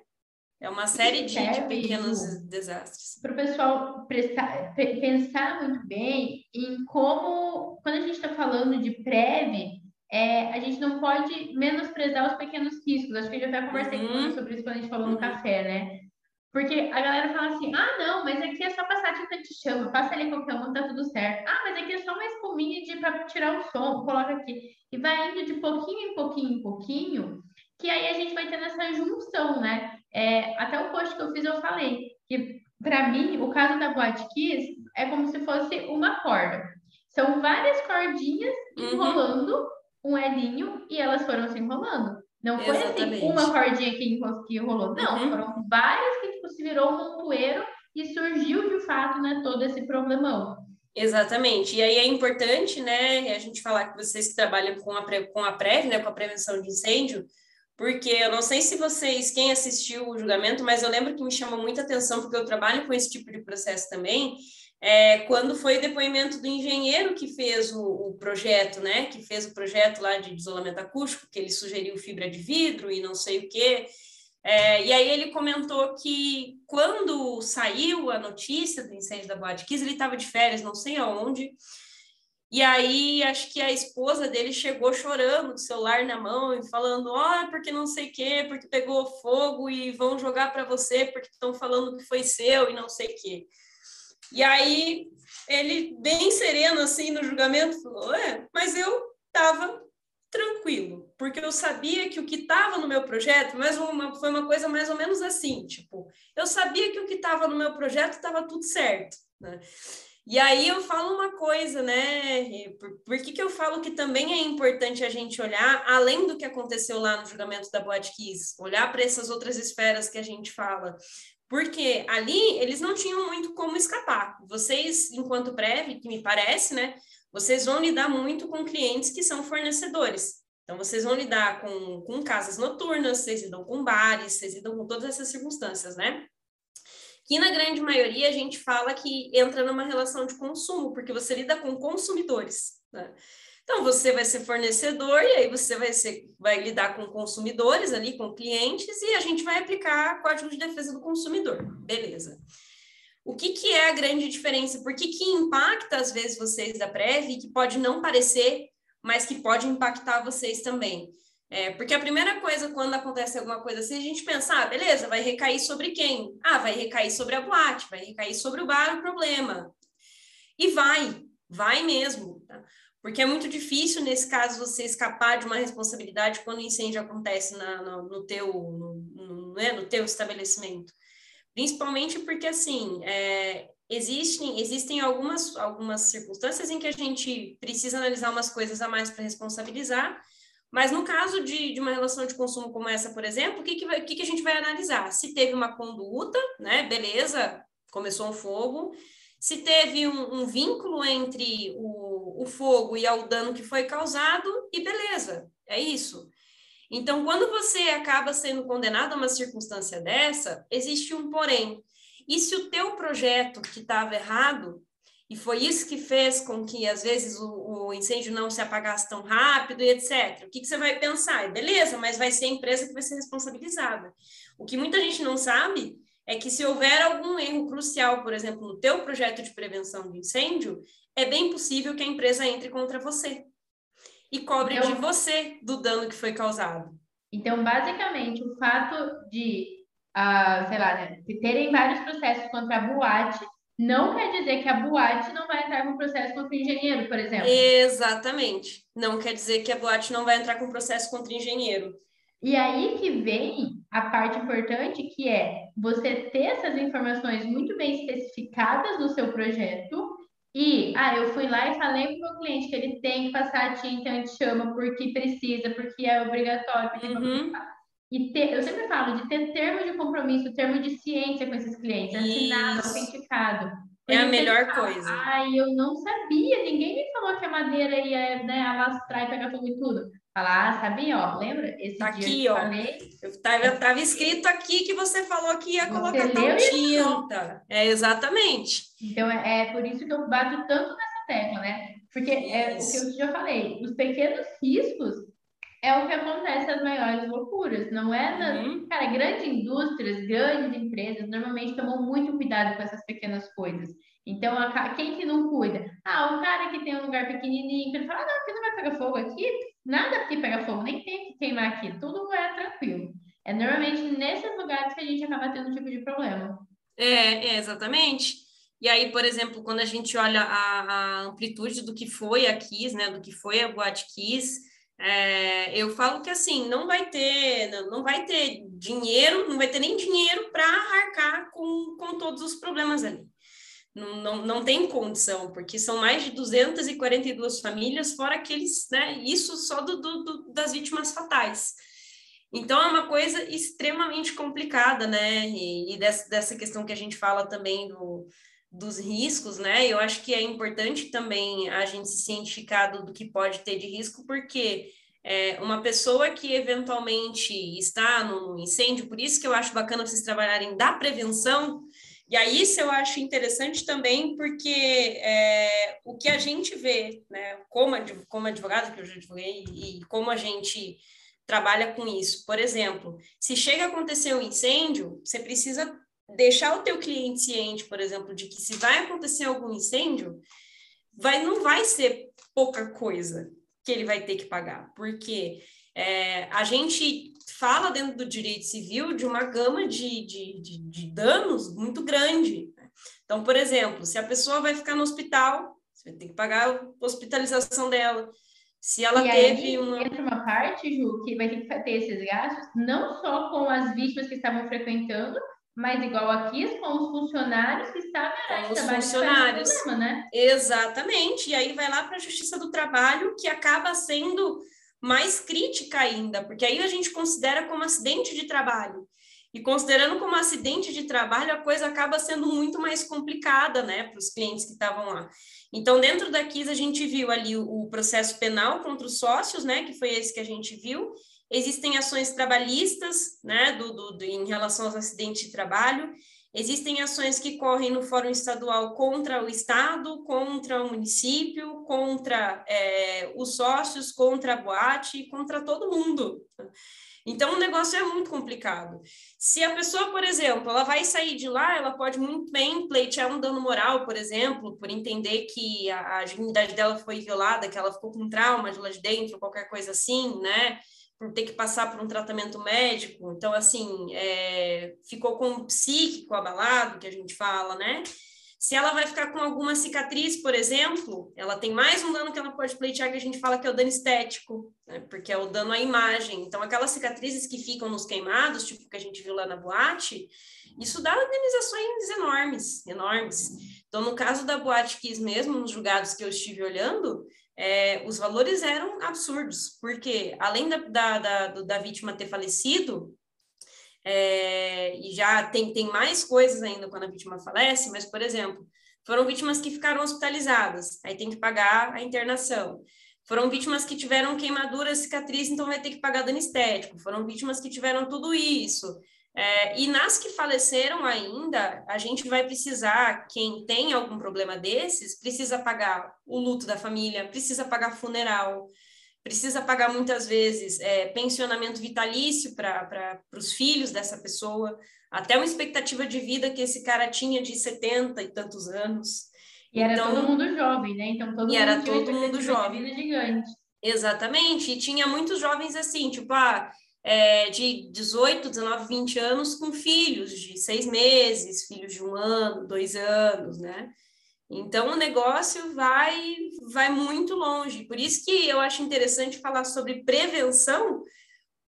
É uma série de, de pequenos desastres. Para o pessoal prestar, pensar muito bem em como, quando a gente está falando de PREV, é, a gente não pode menosprezar os pequenos riscos. Acho que eu já até conversei uhum. sobre isso quando a gente falou uhum. no café, né? Porque a galera fala assim: ah, não, mas aqui é só passar tinta de chama, passa ali qualquer um, tá tudo certo. Ah, mas aqui é só uma espuminha de para tirar o som, coloca aqui. E vai indo de pouquinho em pouquinho em pouquinho, que aí a gente vai tendo essa junção, né? É, até o post que eu fiz eu falei que, para mim, o caso da Boate Kiss é como se fosse uma corda. São várias cordinhas uhum. enrolando um elinho e elas foram se enrolando. Não foi assim, Exatamente. assim, uma cordinha que, que rolou. Não, uhum. foram várias que tipo, se virou um montoeiro e surgiu de fato né, todo esse problemão. Exatamente. E aí é importante, né, a gente falar que vocês que trabalham com a, com a PREV, né, com a prevenção de incêndio, porque eu não sei se vocês, quem assistiu o julgamento, mas eu lembro que me chamou muita atenção, porque eu trabalho com esse tipo de processo também, é, quando foi o depoimento do engenheiro que fez o, o, projeto, né? Que fez o projeto lá de isolamento acústico, que ele sugeriu fibra de vidro e não sei o quê. É, e aí ele comentou que quando saiu a notícia do incêndio da Boate Kiss, ele estava de férias, não sei aonde, e aí acho que a esposa dele chegou chorando com o celular na mão e falando, ó, oh, porque não sei quê, porque pegou fogo e vão jogar para você porque estão falando que foi seu e não sei quê. E aí ele, bem sereno assim no julgamento, falou: É, mas eu estava tranquilo, porque eu sabia que o que estava no meu projeto, mas uma, foi uma coisa mais ou menos assim, tipo, eu sabia que o que estava no meu projeto estava tudo certo, né? E aí eu falo uma coisa, né? Por, por que, que eu falo que também é importante a gente olhar além do que aconteceu lá no julgamento da Boate Kiss, olhar para essas outras esferas que a gente fala. Porque ali eles não tinham muito como escapar. Vocês, enquanto Prev, que me parece, né? Vocês vão lidar muito com clientes que são fornecedores. Então, vocês vão lidar com, com casas noturnas, vocês lidam com bares, vocês lidam com todas essas circunstâncias, né? Que na grande maioria a gente fala que entra numa relação de consumo, porque você lida com consumidores, né? Então, você vai ser fornecedor e aí você vai, ser, vai lidar com consumidores ali, com clientes, e a gente vai aplicar Código de Defesa do Consumidor. Beleza. O que, que é a grande diferença? Por que, que impacta, às vezes, vocês da Prev, que pode não parecer, mas que pode impactar vocês também? É, porque a primeira coisa, quando acontece alguma coisa assim, a gente pensa, ah, beleza, vai recair sobre quem? Ah, vai recair sobre a boate, vai recair sobre o bar o problema. E vai, vai mesmo. Tá? Porque é muito difícil, nesse caso, você escapar de uma responsabilidade quando o incêndio acontece na, no, no, teu, no, no, né, no teu estabelecimento. Principalmente porque, assim, é, existem, existem algumas, algumas circunstâncias em que a gente precisa analisar umas coisas a mais para responsabilizar, mas no caso de, de uma relação de consumo como essa, por exemplo, o que, que, vai, que, que a gente vai analisar? Se teve uma conduta, né, beleza, começou um fogo, se teve um, um vínculo entre o, o fogo e o dano que foi causado, e beleza, é isso. Então, quando você acaba sendo condenado a uma circunstância dessa, existe um porém. E se o teu projeto que estava errado, e foi isso que fez com que, às vezes, o, o, incêndio não se apagasse tão rápido e etc. O que, que você vai pensar? Beleza, mas vai ser a empresa que vai ser responsabilizada. O que muita gente não sabe é que se houver algum erro crucial, por exemplo, no teu projeto de prevenção de incêndio, é bem possível que a empresa entre contra você e cobre então, de você do dano que foi causado. Então, basicamente, o fato de, uh, sei lá, né, terem vários processos contra a boate não quer dizer que a boate não vai entrar com processo contra o engenheiro, por exemplo. Exatamente. Não quer dizer que a boate não vai entrar com processo contra o engenheiro. E aí que vem a parte importante, que é você ter essas informações muito bem especificadas no seu projeto e, ah, eu fui lá e falei para o meu cliente que ele tem que passar a tinta anti-chama porque precisa, porque é obrigatório, porque uhum. E ter, eu sempre falo de ter termo de compromisso, termo de ciência com esses clientes, assinado, Isso. autenticado. É a melhor fala, coisa. Ai, eu não sabia, ninguém me falou que a madeira ia né, alastrar e pegar fogo e tudo. Falar, ah, sabia, ó, lembra? Esse tá aqui, ó. Falei, eu tava, tava escrito aqui que você falou que ia colocar tal tinta. É, exatamente. Então, é, é, por isso que eu bato tanto nessa tecla, né? Porque é o que eu já falei, os pequenos riscos é o que acontece nas maiores loucuras, não é? Na, uhum. Cara, grandes indústrias, grandes empresas, normalmente tomam muito cuidado com essas pequenas coisas. Então, a, quem que não cuida? Ah, o cara que tem um lugar pequenininho, que ele fala, ah, não, aqui não vai pegar fogo aqui, nada aqui pega fogo, nem tem que queimar aqui, tudo é tranquilo. É normalmente nesses lugares que a gente acaba tendo um tipo de problema. É, é exatamente. E aí, por exemplo, quando a gente olha a, a, amplitude do que foi a Kiss, né, do que foi a Boate Kiss, é, eu falo que assim, não vai ter, não vai ter dinheiro, não vai ter nem dinheiro para arcar com, com todos os problemas ali. Não, não, não tem condição, porque são mais de 242 famílias, fora aqueles, né? Isso só do, do, do, das vítimas fatais. Então é uma coisa extremamente complicada, né? E, e dessa, dessa questão que a gente fala também do, dos riscos, né? Eu acho que é importante também a gente se cientificar do, do que pode ter de risco, porque é, uma pessoa que eventualmente está no, incêndio, por isso que eu acho bacana vocês trabalharem da prevenção, e aí isso eu acho interessante também, porque é, o que a gente vê, né, como, como advogado, que eu já advoguei, e como a gente trabalha com isso. Por exemplo, se chega a acontecer um incêndio, você precisa deixar o teu cliente ciente, por exemplo, de que se vai acontecer algum incêndio, vai, não vai ser pouca coisa que ele vai ter que pagar, porque é, a gente fala dentro do direito civil de uma gama de, de, de, de danos muito grande. Né? Então, por exemplo, se a pessoa vai ficar no hospital, você vai ter que pagar a hospitalização dela. Se ela e teve aí, uma. Entra uma parte, Ju, que vai ter que ter esses gastos, não só com as vítimas que estavam frequentando, mas igual aqui, com os funcionários que estavam com os funcionários. Problema, né? Exatamente. E aí vai lá para a Justiça do Trabalho, que acaba sendo mais crítica ainda, porque aí a gente considera como acidente de trabalho. E considerando como acidente de trabalho, a coisa acaba sendo muito mais complicada, né, para os clientes que estavam lá. Então, dentro da KIS, a gente viu ali o, o, processo penal contra os sócios, né, que foi esse que a gente viu. Existem ações trabalhistas, né, do, do, do em relação aos acidentes de trabalho. Existem ações que correm no Fórum Estadual contra o Estado, contra o município, contra é, os sócios, contra a boate, contra todo mundo. Então, o negócio é muito complicado. Se a pessoa, por exemplo, ela vai sair de lá, ela pode muito bem pleitear um dano moral, por exemplo, por entender que a, a dignidade dela foi violada, que ela ficou com trauma de lá de dentro, qualquer coisa assim, né? Por ter que passar por um tratamento médico, então, assim, é, ficou com um psíquico abalado, que a gente fala, né? Se ela vai ficar com alguma cicatriz, por exemplo, ela tem mais um dano que ela pode pleitear, que a gente fala que é o dano estético, né? porque é o dano à imagem. Então, aquelas cicatrizes que ficam nos queimados, tipo que a gente viu lá na boate, isso dá indenizações enormes, enormes. Então, no caso da Boate Kiss mesmo, nos julgados que eu estive olhando, é, os valores eram absurdos, porque além da, da, da, da vítima ter falecido, é, e já tem, tem mais coisas ainda quando a vítima falece, mas, por exemplo, foram vítimas que ficaram hospitalizadas, aí tem que pagar a internação. Foram vítimas que tiveram queimadura, cicatriz, então vai ter que pagar dano estético. Foram vítimas que tiveram tudo isso. É, e nas que faleceram ainda, a gente vai precisar, quem tem algum problema desses, precisa pagar o luto da família, precisa pagar funeral, precisa pagar muitas vezes é, pensionamento vitalício para os filhos dessa pessoa, até uma expectativa de vida que esse cara tinha de 70 e tantos anos. E era então, todo mundo jovem, né? Então todo e mundo era todo mundo jovem. gigante. Exatamente, e tinha muitos jovens assim, tipo, ah, é, de 18, 19, 20 anos com filhos de seis meses, filhos de um ano, dois anos, né? Então o negócio vai vai muito longe. Por isso que eu acho interessante falar sobre prevenção.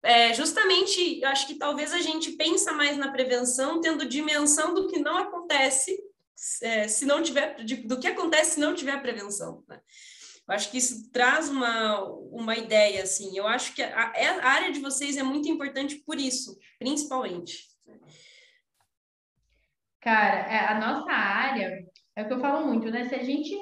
É, justamente, eu acho que talvez a gente pensa mais na prevenção tendo dimensão do que não acontece é, se não tiver do que acontece se não tiver prevenção. Né? Eu acho que isso traz uma, uma ideia, assim. Eu acho que a, a área de vocês é muito importante por isso, principalmente. Cara, é, a nossa área, é o que eu falo muito, né? Se a gente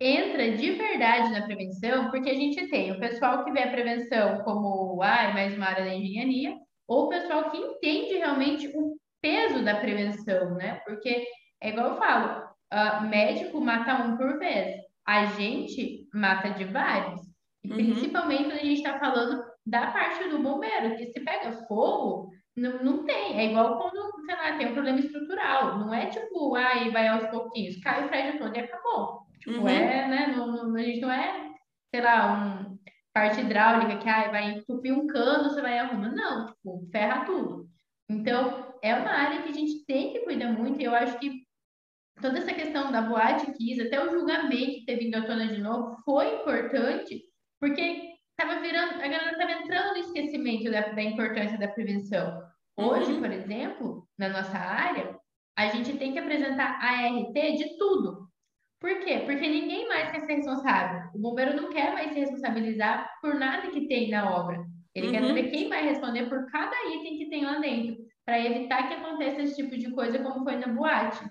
entra de verdade na prevenção, porque a gente tem o pessoal que vê a prevenção como, ah, mais uma área da engenharia, ou o pessoal que entende realmente o peso da prevenção, né? Porque é igual eu falo, uh, médico mata um por vez a gente mata de vários. E uhum. principalmente quando a gente está falando da parte do bombeiro, que se pega fogo, não, não tem. É igual quando, sei lá, tem um problema estrutural. Não é tipo, ai, vai aos pouquinhos, cai o prédio todo e acabou. Tipo, uhum. é, né? Não, não, a gente não é, sei lá, um parte hidráulica que ai, vai entupir um cano, você vai arrumar. Não, tipo, ferra tudo. Então, é uma área que a gente tem que cuidar muito, e eu acho que toda essa questão da boate Kiss, até o julgamento ter vindo à tona de novo, foi importante, porque estava virando, a galera estava entrando no esquecimento da, da importância da prevenção. Hoje, uhum. por exemplo, na nossa área, a gente tem que apresentar a ART de tudo. Por quê? Porque ninguém mais quer ser responsável. O bombeiro não quer mais se responsabilizar por nada que tem na obra. Ele uhum. quer saber quem vai responder por cada item que tem lá dentro, para evitar que aconteça esse tipo de coisa como foi na boate.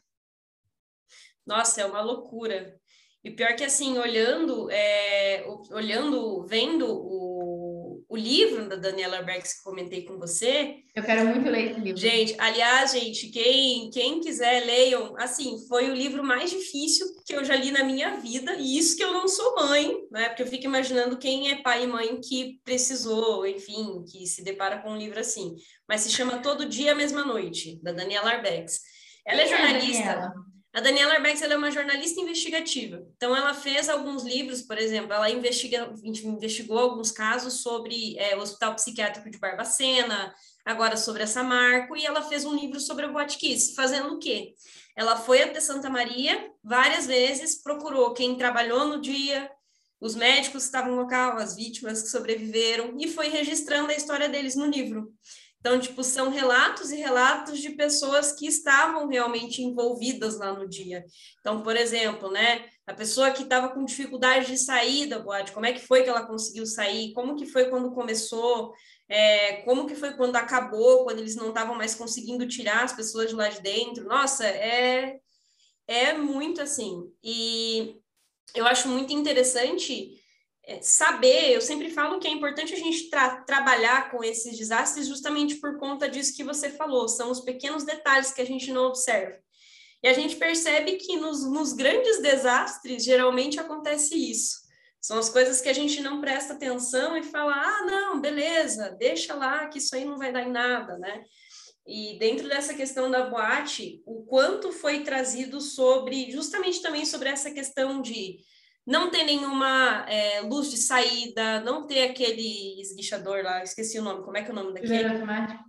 Nossa, é uma loucura. E pior que assim, olhando, é, olhando, vendo o, o livro da Daniela Bergs que comentei com você. Eu quero muito ler esse livro. Gente, aliás, gente, quem, quem quiser, leiam. Assim, foi o livro mais difícil que eu já li na minha vida, e isso que eu não sou mãe, né? Porque eu fico imaginando quem é pai e mãe que precisou, enfim, que se depara com um livro assim. Mas se chama Todo Dia, a Mesma Noite, da Daniela Arbex. Ela é, é jornalista. É a Daniela Arbex é uma jornalista investigativa. Então, ela fez alguns livros, por exemplo, ela investiga, investigou alguns casos sobre é, o Hospital Psiquiátrico de Barbacena, agora sobre essa Marco, e ela fez um livro sobre o Botkiss, fazendo o quê? Ela foi até Santa Maria várias vezes, procurou quem trabalhou no dia, os médicos que estavam no local, as vítimas que sobreviveram, e foi registrando a história deles no livro. Então, tipo, são relatos e relatos de pessoas que estavam realmente envolvidas lá no dia. Então, por exemplo, né, a pessoa que estava com dificuldade de sair da boate, como é que foi que ela conseguiu sair? Como que foi quando começou? É, como que foi quando acabou, quando eles não estavam mais conseguindo tirar as pessoas de lá de dentro? Nossa, é, é muito assim. E eu acho muito interessante saber, eu sempre falo que é importante a gente tra trabalhar com esses desastres justamente por conta disso que você falou, são os pequenos detalhes que a gente não observa. E a gente percebe que nos, nos grandes desastres, geralmente acontece isso. São as coisas que a gente não presta atenção e fala, ah, não, beleza, deixa lá que isso aí não vai dar em nada, né? E dentro dessa questão da boate, o quanto foi trazido sobre, justamente também sobre essa questão de não ter nenhuma é, luz de saída, não ter aquele esguichador lá, esqueci o nome, como é que é o nome daquele? Chuveiro automático.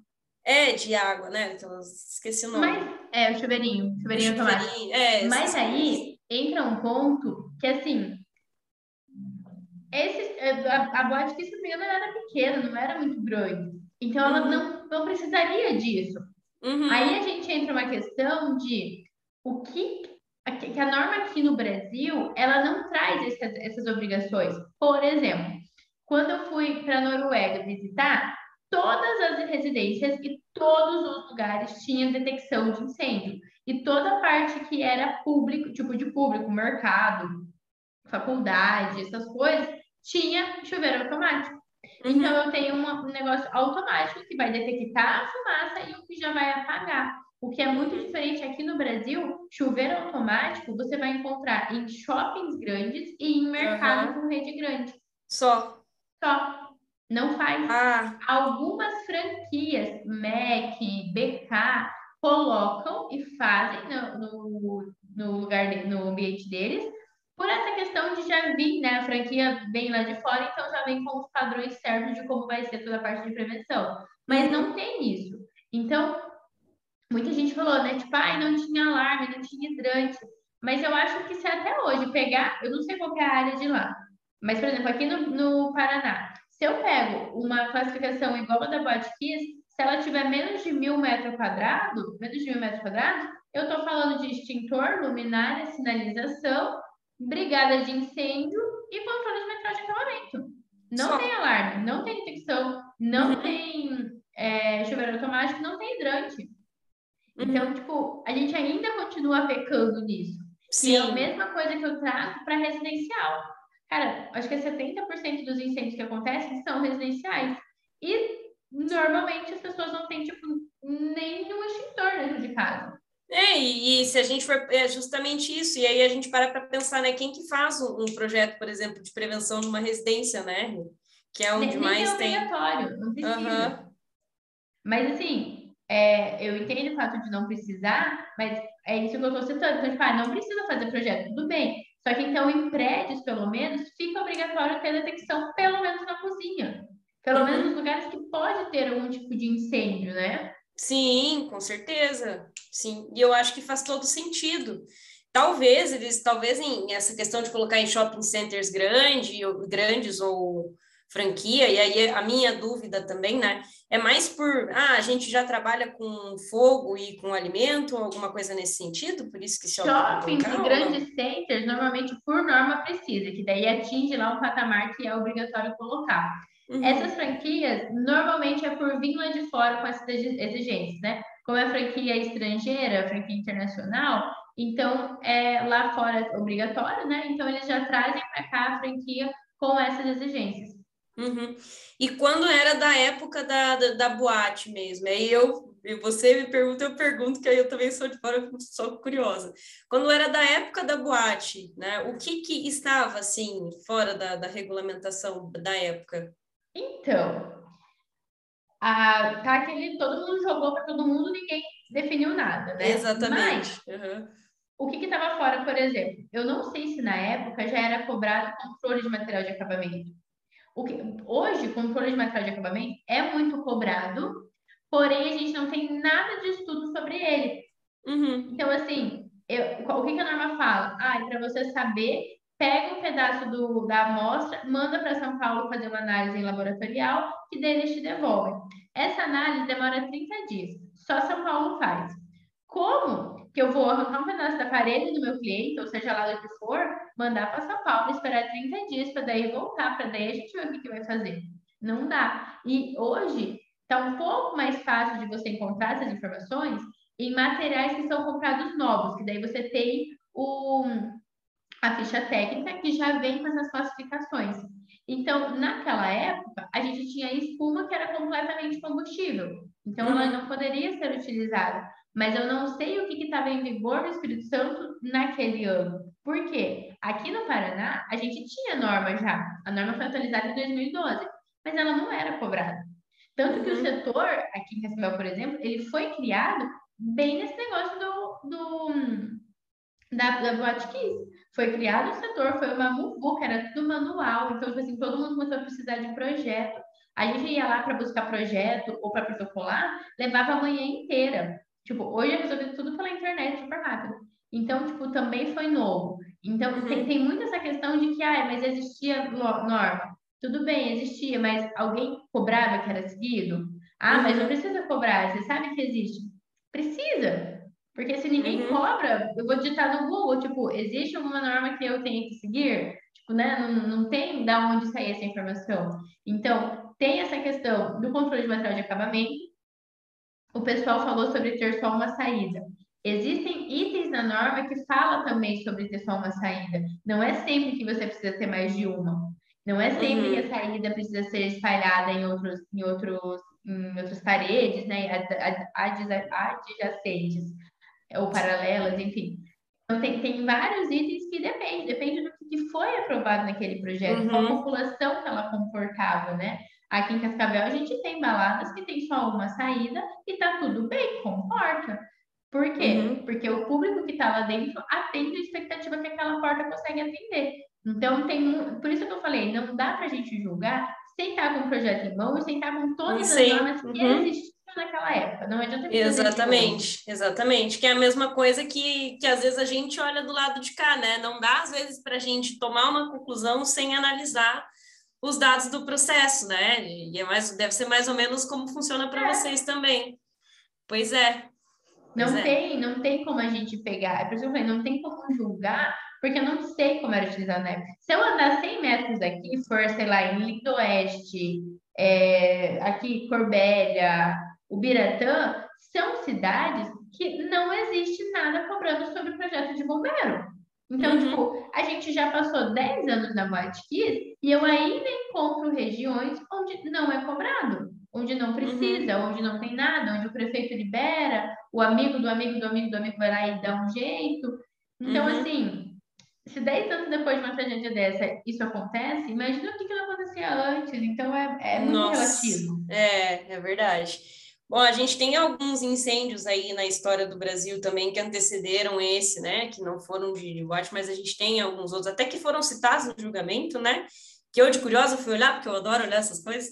É, de água, né? Então, esqueci o nome. Mas, é, o chuveirinho, chuveirinho, automático. É, Mas aí entra um ponto que, assim, esse, é, a, a boate que, se não era pequena, não era muito grande. Então, ela uhum. não, não precisaria disso. Uhum. Aí a gente entra uma questão de o que que a norma aqui no Brasil, ela não traz essas, essas obrigações. Por exemplo, quando eu fui para a Noruega visitar, todas as residências e todos os lugares tinham detecção de incêndio. E toda parte que era público, tipo de público, mercado, faculdade, essas coisas, tinha chuveiro automático. Uhum. Então eu tenho um negócio automático que vai detectar a fumaça e o que já vai apagar. O que é muito diferente aqui no Brasil, chuveiro automático você vai encontrar em shoppings grandes e em mercado uhum. com rede grande. Só. Só. Não faz. Ah. Algumas franquias, Mac, BK, colocam e fazem no, no, no lugar, no ambiente deles, por essa questão de já vir, né? A franquia vem lá de fora, então já vem com os padrões certos de como vai ser toda a parte de prevenção. Mas não tem isso. Então, muita gente falou, né? Tipo, ai, não tinha alarme, não tinha hidrante. Mas eu acho que se até hoje pegar, eu não sei qual é a área de lá, mas, por exemplo, aqui no, no Paraná, se eu pego uma classificação igual a da Botkiss, se ela tiver menos de mil metros quadrados, menos de mil metros quadrados, eu estou falando de extintor, luminária, sinalização, brigada de incêndio e controle de metrô de acabamento. Não Só. tem alarme, não tem detecção, não uhum. tem é, chuveiro automático, não tem hidrante. Uhum. Então, tipo, a gente ainda continua pecando nisso. Sim. E é a mesma coisa que eu trago para residencial. Cara, acho que 70% dos incêndios que acontecem são residenciais. E normalmente as pessoas não têm, tipo, nenhum extintor dentro de casa. É, e, e, se a gente for. É justamente isso, e aí a gente para para pensar, né? Quem que faz um, um, projeto, por exemplo, de prevenção numa residência, né? Que é onde nem, mais tem. obrigatório, não precisa. Uhum. Mas assim, é, eu entendo o fato de não precisar, mas é isso que eu estou citando. Então, tipo, ah, não precisa fazer projeto, tudo bem. Só que então, em prédios, pelo menos, fica obrigatório ter detecção, pelo menos na cozinha. Pelo uhum. menos nos lugares que pode ter algum tipo de incêndio, né? Sim, com certeza. Sim, e eu acho que faz todo sentido. Talvez eles, talvez em essa questão de colocar em shopping centers grande, ou, grandes ou franquia, e aí a minha dúvida também, né, é mais por, ah, a gente já trabalha com fogo e com alimento, alguma coisa nesse sentido, por isso que shopping... Shoppings e grandes centers, normalmente, por norma, precisa, que daí atinge lá um patamar que é obrigatório colocar. Uhum. Essas franquias, normalmente, é por vir lá de fora com essas exigências, né? Como é franquia estrangeira, franquia internacional, então, é lá fora é obrigatório, né? Então, eles já trazem para cá a franquia com essas exigências. Uhum. E quando era da época da, da, da, boate mesmo? Aí eu, você me pergunta, eu pergunto, que aí eu também sou de fora, sou curiosa. Quando era da época da boate, né? O que que estava, assim, fora da, da regulamentação da época? Então, a, tá aquele, todo mundo jogou para todo mundo, ninguém definiu nada, né? Exatamente. Mas, uhum. o que estava fora, por exemplo? Eu não sei se na época já era cobrado controle de material de acabamento. O que, hoje, controle de material de acabamento é muito cobrado, porém a gente não tem nada de estudo sobre ele. Uhum. Então, assim, eu, o que, que a norma fala? Ah, para você saber, pega um pedaço do, da amostra, manda para São Paulo fazer uma análise laboratorial, que daí eles te devolvem. Essa análise demora 30 dias, só São Paulo faz. Como que eu vou arrancar um pedaço da parede do meu cliente, ou seja lá do que for, mandar para São Paulo, esperar 30 dias para daí voltar, para daí a gente ver o que, que vai fazer. Não dá. E hoje está um pouco mais fácil de você encontrar essas informações em materiais que são comprados novos, que daí você tem o, a ficha técnica que já vem com essas classificações. Então, naquela época, a gente tinha espuma que era completamente combustível. Então, ela não poderia ser utilizada mas eu não sei o que estava em vigor no Espírito Santo naquele ano. Por quê? Aqui no Paraná, a gente tinha norma já. A norma foi atualizada em 2012, mas ela não era cobrada. Tanto que uhum. o setor, aqui em Cascavel, por exemplo, ele foi criado bem nesse negócio do, do da, da Boate Kiss. Foi criado o setor, foi uma muvuca, era tudo manual. Então, tipo assim, todo mundo começou a precisar de projeto. A gente ia lá para buscar projeto ou para protocolar, levava a manhã inteira. Tipo, hoje é resolvido tudo pela internet super rápido. Então, tipo, também foi novo. Então, uhum. tem, tem muito essa questão de que, ah, mas existia norma. Tudo bem, existia, mas alguém cobrava que era seguido? Ah, uhum. mas não precisa cobrar, você sabe que existe. Precisa. Porque se ninguém uhum. cobra, eu vou digitar no Google, tipo, existe alguma norma que eu tenho que seguir? né, não, não tem da onde sair essa informação. Então, tem essa questão do controle de material de acabamento. O pessoal falou sobre ter só uma saída. Existem itens na norma que fala também sobre ter só uma saída. Não é sempre que você precisa ter mais de uma. Não é sempre uhum. que a saída precisa ser espalhada em outros, em outros, em outras paredes, né, adjacentes ou paralelas, enfim. Então, tem, tem vários itens que depende, depende do que foi aprovado naquele projeto, uhum. qual a população que ela comportava, né? Aqui em Cascavel a gente tem baladas que tem só uma saída e tá tudo bem, comporta. Por quê? Uhum. Porque o público que está lá dentro atende a expectativa que aquela porta consegue atender. Então, tem por isso que eu falei, não dá para a gente julgar sem estar com o projeto em mão e sem estar com todas Sim. as normas que uhum. existiam naquela época. Não adianta Exatamente, exatamente. Que é a mesma coisa que, que às vezes a gente olha do lado de cá, né? Não dá, às vezes, para a gente tomar uma conclusão sem analisar os dados do processo, né? E é mais, deve ser mais ou menos como funciona para é. vocês também. Pois é. Pois não é. tem, não tem como a gente pegar. É por isso que eu falei, não tem como julgar porque eu não sei como era utilizado na época. Se eu andar 100 metros aqui, for, sei lá, em Lindo Oeste, é, aqui Corbélia, Ubiratã, são cidades que não existe nada cobrando sobre o projeto de bombeiro. Então, uhum. tipo, a gente já passou 10 anos na Boate Kiss e eu ainda encontro regiões onde não é cobrado, onde não precisa, uhum. onde não tem nada, onde o prefeito libera, o amigo do amigo do amigo do amigo vai lá e dá um jeito. Então, uhum. assim, se 10 anos depois de uma tragédia dessa isso acontece, imagina o que, que não acontecia antes. Então é, é muito Nossa, relativo. É, é verdade. Bom, a gente tem alguns incêndios aí na história do Brasil também que antecederam esse, né? Que não foram de, boate, mas a gente tem alguns outros, até que foram citados no julgamento, né? que eu de curiosa fui olhar, porque eu adoro olhar essas coisas,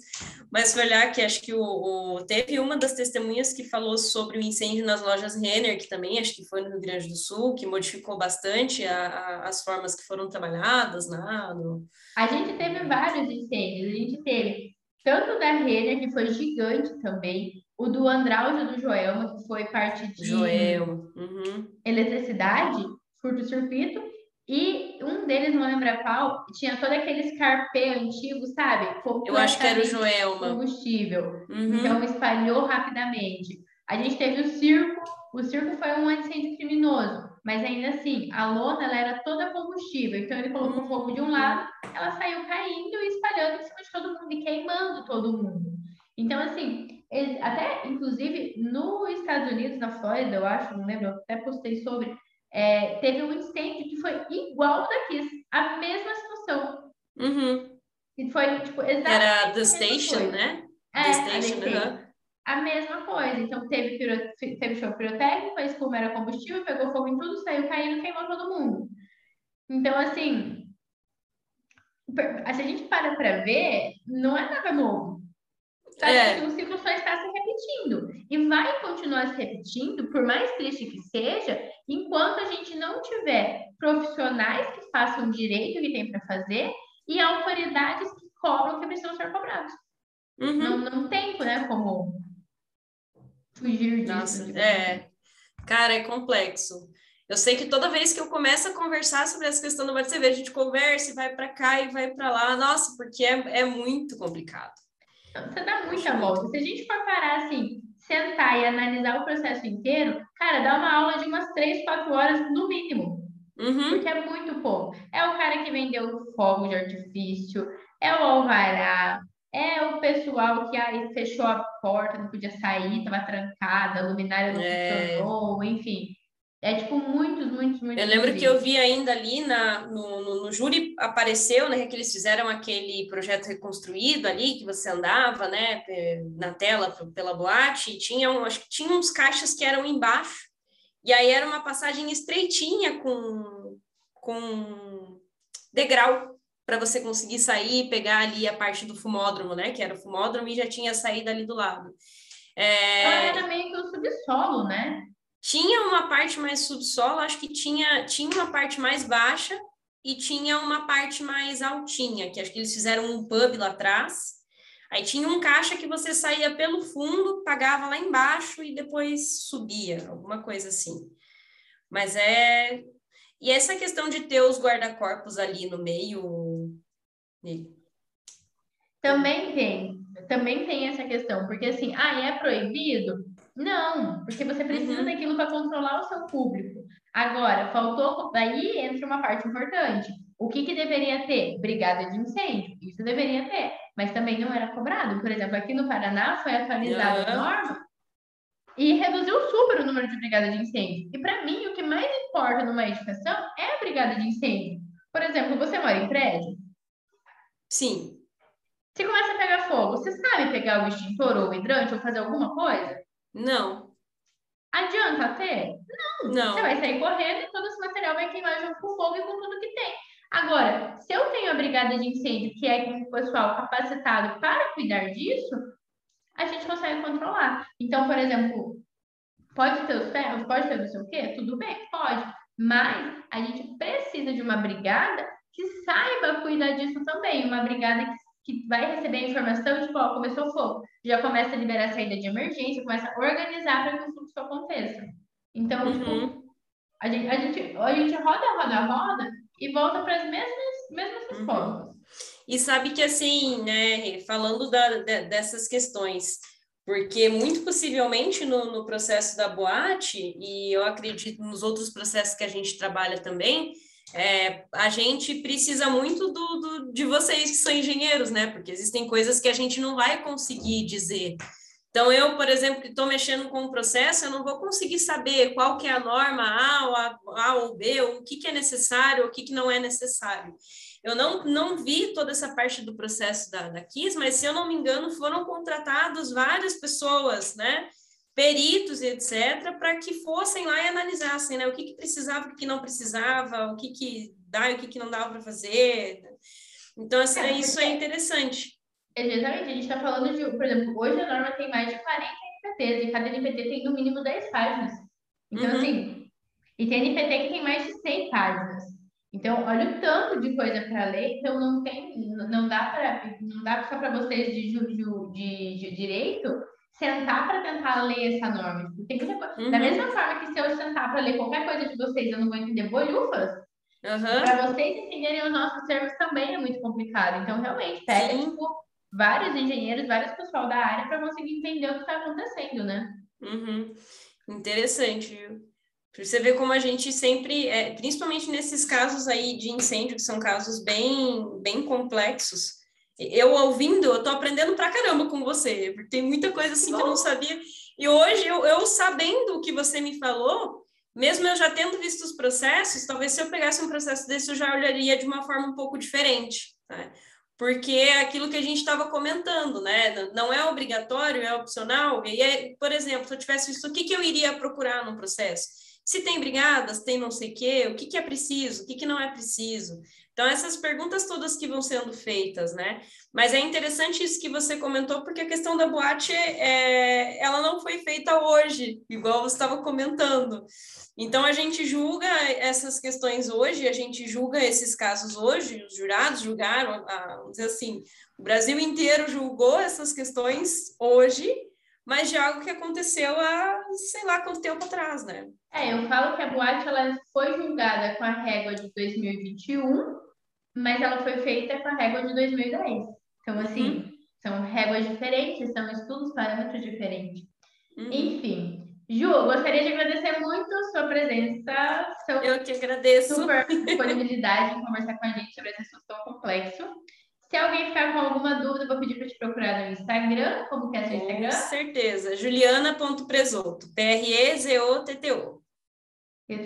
mas fui olhar que acho que o, o, teve uma das testemunhas que falou sobre o incêndio nas lojas Renner, que também acho que foi no Rio Grande do Sul, que modificou bastante a, a, as formas que foram trabalhadas, né? No... A gente teve vários incêndios, a gente teve tanto da Renner, que foi gigante também, o do Andraudio do Joelma, que foi parte de Joel. Uhum. eletricidade, curto-circuito, e um deles, não lembro qual, tinha todo aquele escarpê antigo, sabe? Eu acho que era o Joelma. Combustível. Uhum. Então espalhou rapidamente. A gente teve o circo. O circo foi um incêndio criminoso, mas ainda assim, a lona ela era toda combustível. Então ele colocou uhum. fogo de um lado, ela saiu caindo e espalhando em cima de todo mundo e queimando todo mundo. Então, assim, até inclusive nos Estados Unidos, na Flórida, eu acho, não lembro, eu até postei sobre, é, teve um incêndio que foi igual daqui, a mesma situação. Uhum. E foi, tipo, exatamente Era The Station, né? É, The Station, a, a mesma coisa. Então, teve, piro, teve show pirotécnico, a espuma era combustível, pegou fogo em tudo, saiu caindo, queimou todo mundo. Então, assim, se a gente para para ver, não é nada novo. Sabe? É. O ciclo só está se repetindo. E vai continuar se repetindo, por mais triste que seja, enquanto a gente não tiver profissionais que façam direito que tem para fazer e autoridades que cobram que precisam ser cobrados. Uhum. Não, não tem né, como fugir disso. Nossa, é. Cara, é complexo. Eu sei que toda vez que eu começo a conversar sobre essa questão do você a gente conversa e vai para cá e vai para lá. Nossa, porque é, é muito complicado. Você dá muita volta. Se a gente for parar assim, sentar e analisar o processo inteiro, cara, dá uma aula de umas três, quatro horas no mínimo. Uhum. Porque é muito pouco. É o cara que vendeu fogo de artifício, é o alvará, é o pessoal que aí fechou a porta, não podia sair, estava trancada, a luminária não é... funcionou, enfim. É tipo muitos, muitos, muitos. Eu lembro que eu vi ainda ali na, no, no, no, júri apareceu, né, que eles fizeram aquele projeto reconstruído ali, que você andava, né, na tela pela boate, e tinha, um, acho que tinha uns caixas que eram embaixo, e aí era uma passagem estreitinha com, com degrau para você conseguir sair e pegar ali a parte do fumódromo, né, que era o fumódromo e já tinha saída ali do lado. É... era meio que o subsolo, né? Tinha uma parte mais subsolo, acho que tinha, tinha uma parte mais baixa e tinha uma parte mais altinha, que acho que eles fizeram um pub lá atrás. Aí tinha um caixa que você saía pelo fundo, pagava lá embaixo e depois subia, alguma coisa assim. Mas é. E essa questão de ter os guarda-corpos ali no meio. Também tem. Também tem essa questão, porque assim, ah, é proibido? Não, porque você precisa uhum. daquilo para controlar o seu público. Agora, faltou. Daí entra uma parte importante. O que, que deveria ter? Brigada de incêndio. Isso deveria ter, mas também não era cobrado. Por exemplo, aqui no Paraná foi atualizada a norma e reduziu super o número de brigada de incêndio. E para mim, o que mais importa numa edificação é a brigada de incêndio. Por exemplo, você mora em prédio? Sim. Se começa a pegar fogo, você sabe pegar o extintor ou o hidrante ou fazer alguma coisa? Não. Adianta ter? Não. Não. Você vai sair correndo e todo esse material vai queimar junto com o fogo e com tudo que tem. Agora, se eu tenho a brigada de incêndio, que é um pessoal capacitado para cuidar disso, a gente consegue controlar. Então, por exemplo, pode ter os ferros, pode ter não sei o quê? Tudo bem, pode. Mas a gente precisa de uma brigada que saiba cuidar disso também. Uma brigada que que vai receber a informação, tipo, ó, começou o fogo, já começa a liberar a saída de emergência, começa a organizar para que o fluxo aconteça. Então, uhum. tipo, a gente, a, gente, a gente roda, roda, roda e volta para as mesmas, mesmas uhum. respostas. E sabe que, assim, né, falando da, de, dessas questões, porque muito possivelmente no, no processo da boate, e eu acredito nos outros processos que a gente trabalha também, é, a gente precisa muito do, do, de vocês que são engenheiros, né? Porque existem coisas que a gente não vai conseguir dizer. Então, eu, por exemplo, que estou mexendo com um processo, eu não vou conseguir saber qual que é a norma A ou, a, a ou B, ou o que, que é necessário, o que, que não é necessário. Eu não, não vi toda essa parte do processo da, da KIS, mas, se eu não me engano, foram contratados várias pessoas, né? Peritos e etc., para que fossem lá e analisassem né, o que, que precisava, o que não precisava, o que, que dá e o que, que não dava para fazer. Então, assim, é, isso é interessante. Exatamente, a gente está falando de, por exemplo, hoje a norma tem mais de 40 NPTs, e cada NPT tem no mínimo 10 páginas. Então, uhum. assim, e tem NPT que tem mais de 100 páginas. Então, olha o tanto de coisa para ler, então não tem, não dá para, não dá só para vocês de, de, de, de direito sentar para tentar ler essa norma. Tem muita coisa. Uhum. Da mesma forma que se eu sentar para ler qualquer coisa de vocês, eu não vou entender bolhufas. Uhum. Para vocês entenderem os nossos termos também é muito complicado. Então, realmente, pega, tipo, vários engenheiros, vários pessoal da área para conseguir entender o que está acontecendo, né? Uhum. Interessante, viu? Você vê como a gente sempre, é, principalmente nesses casos aí de incêndio, que são casos bem, bem complexos, eu ouvindo, eu tô aprendendo pra caramba com você, porque tem muita coisa assim que eu não sabia. E hoje, eu, eu sabendo o que você me falou, mesmo eu já tendo visto os processos, talvez se eu pegasse um processo desse, eu já olharia de uma forma um pouco diferente, né? Porque é aquilo que a gente estava comentando, né? Não é obrigatório, é opcional. E, é, por exemplo, se eu tivesse visto o que, que eu iria procurar no processo? Se tem brigadas, tem não sei o quê, o que, que é preciso, o que, que não é preciso. Então, essas perguntas todas que vão sendo feitas, né? Mas é interessante isso que você comentou, porque a questão da boate, é, ela não foi feita hoje, igual você estava comentando. Então, a gente julga essas questões hoje, a gente julga esses casos hoje, os jurados julgaram, vamos dizer assim, o Brasil inteiro julgou essas questões hoje, mas de algo que aconteceu há sei lá quanto tempo atrás, né? É, eu falo que a boate ela foi julgada com a régua de 2021, mas ela foi feita com a régua de 2010. Então, assim, uhum. são réguas diferentes, são estudos, parâmetros diferentes. Uhum. Enfim, Ju, gostaria de agradecer muito a sua presença, seu eu que agradeço. super disponibilidade em conversar com a gente sobre esse assunto tão complexo. Se alguém ficar com alguma dúvida, vou pedir para te procurar no Instagram. Como que é seu Instagram? Com certeza. Juliana.presoto. P-R-E-Z-O-T-T-O.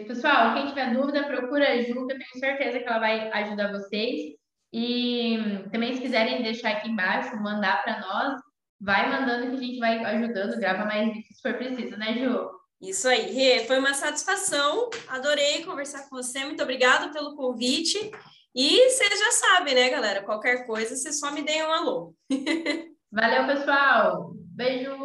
Pessoal, quem tiver dúvida, procura a Ju, que eu tenho certeza que ela vai ajudar vocês. E também, se quiserem deixar aqui embaixo, mandar para nós, vai mandando que a gente vai ajudando, grava mais vídeos se for preciso, né, Ju? Isso aí, Rê, foi uma satisfação, adorei conversar com você, muito obrigada pelo convite. E vocês já sabem, né, galera? Qualquer coisa, você só me deem um alô. Valeu, pessoal. Beijo.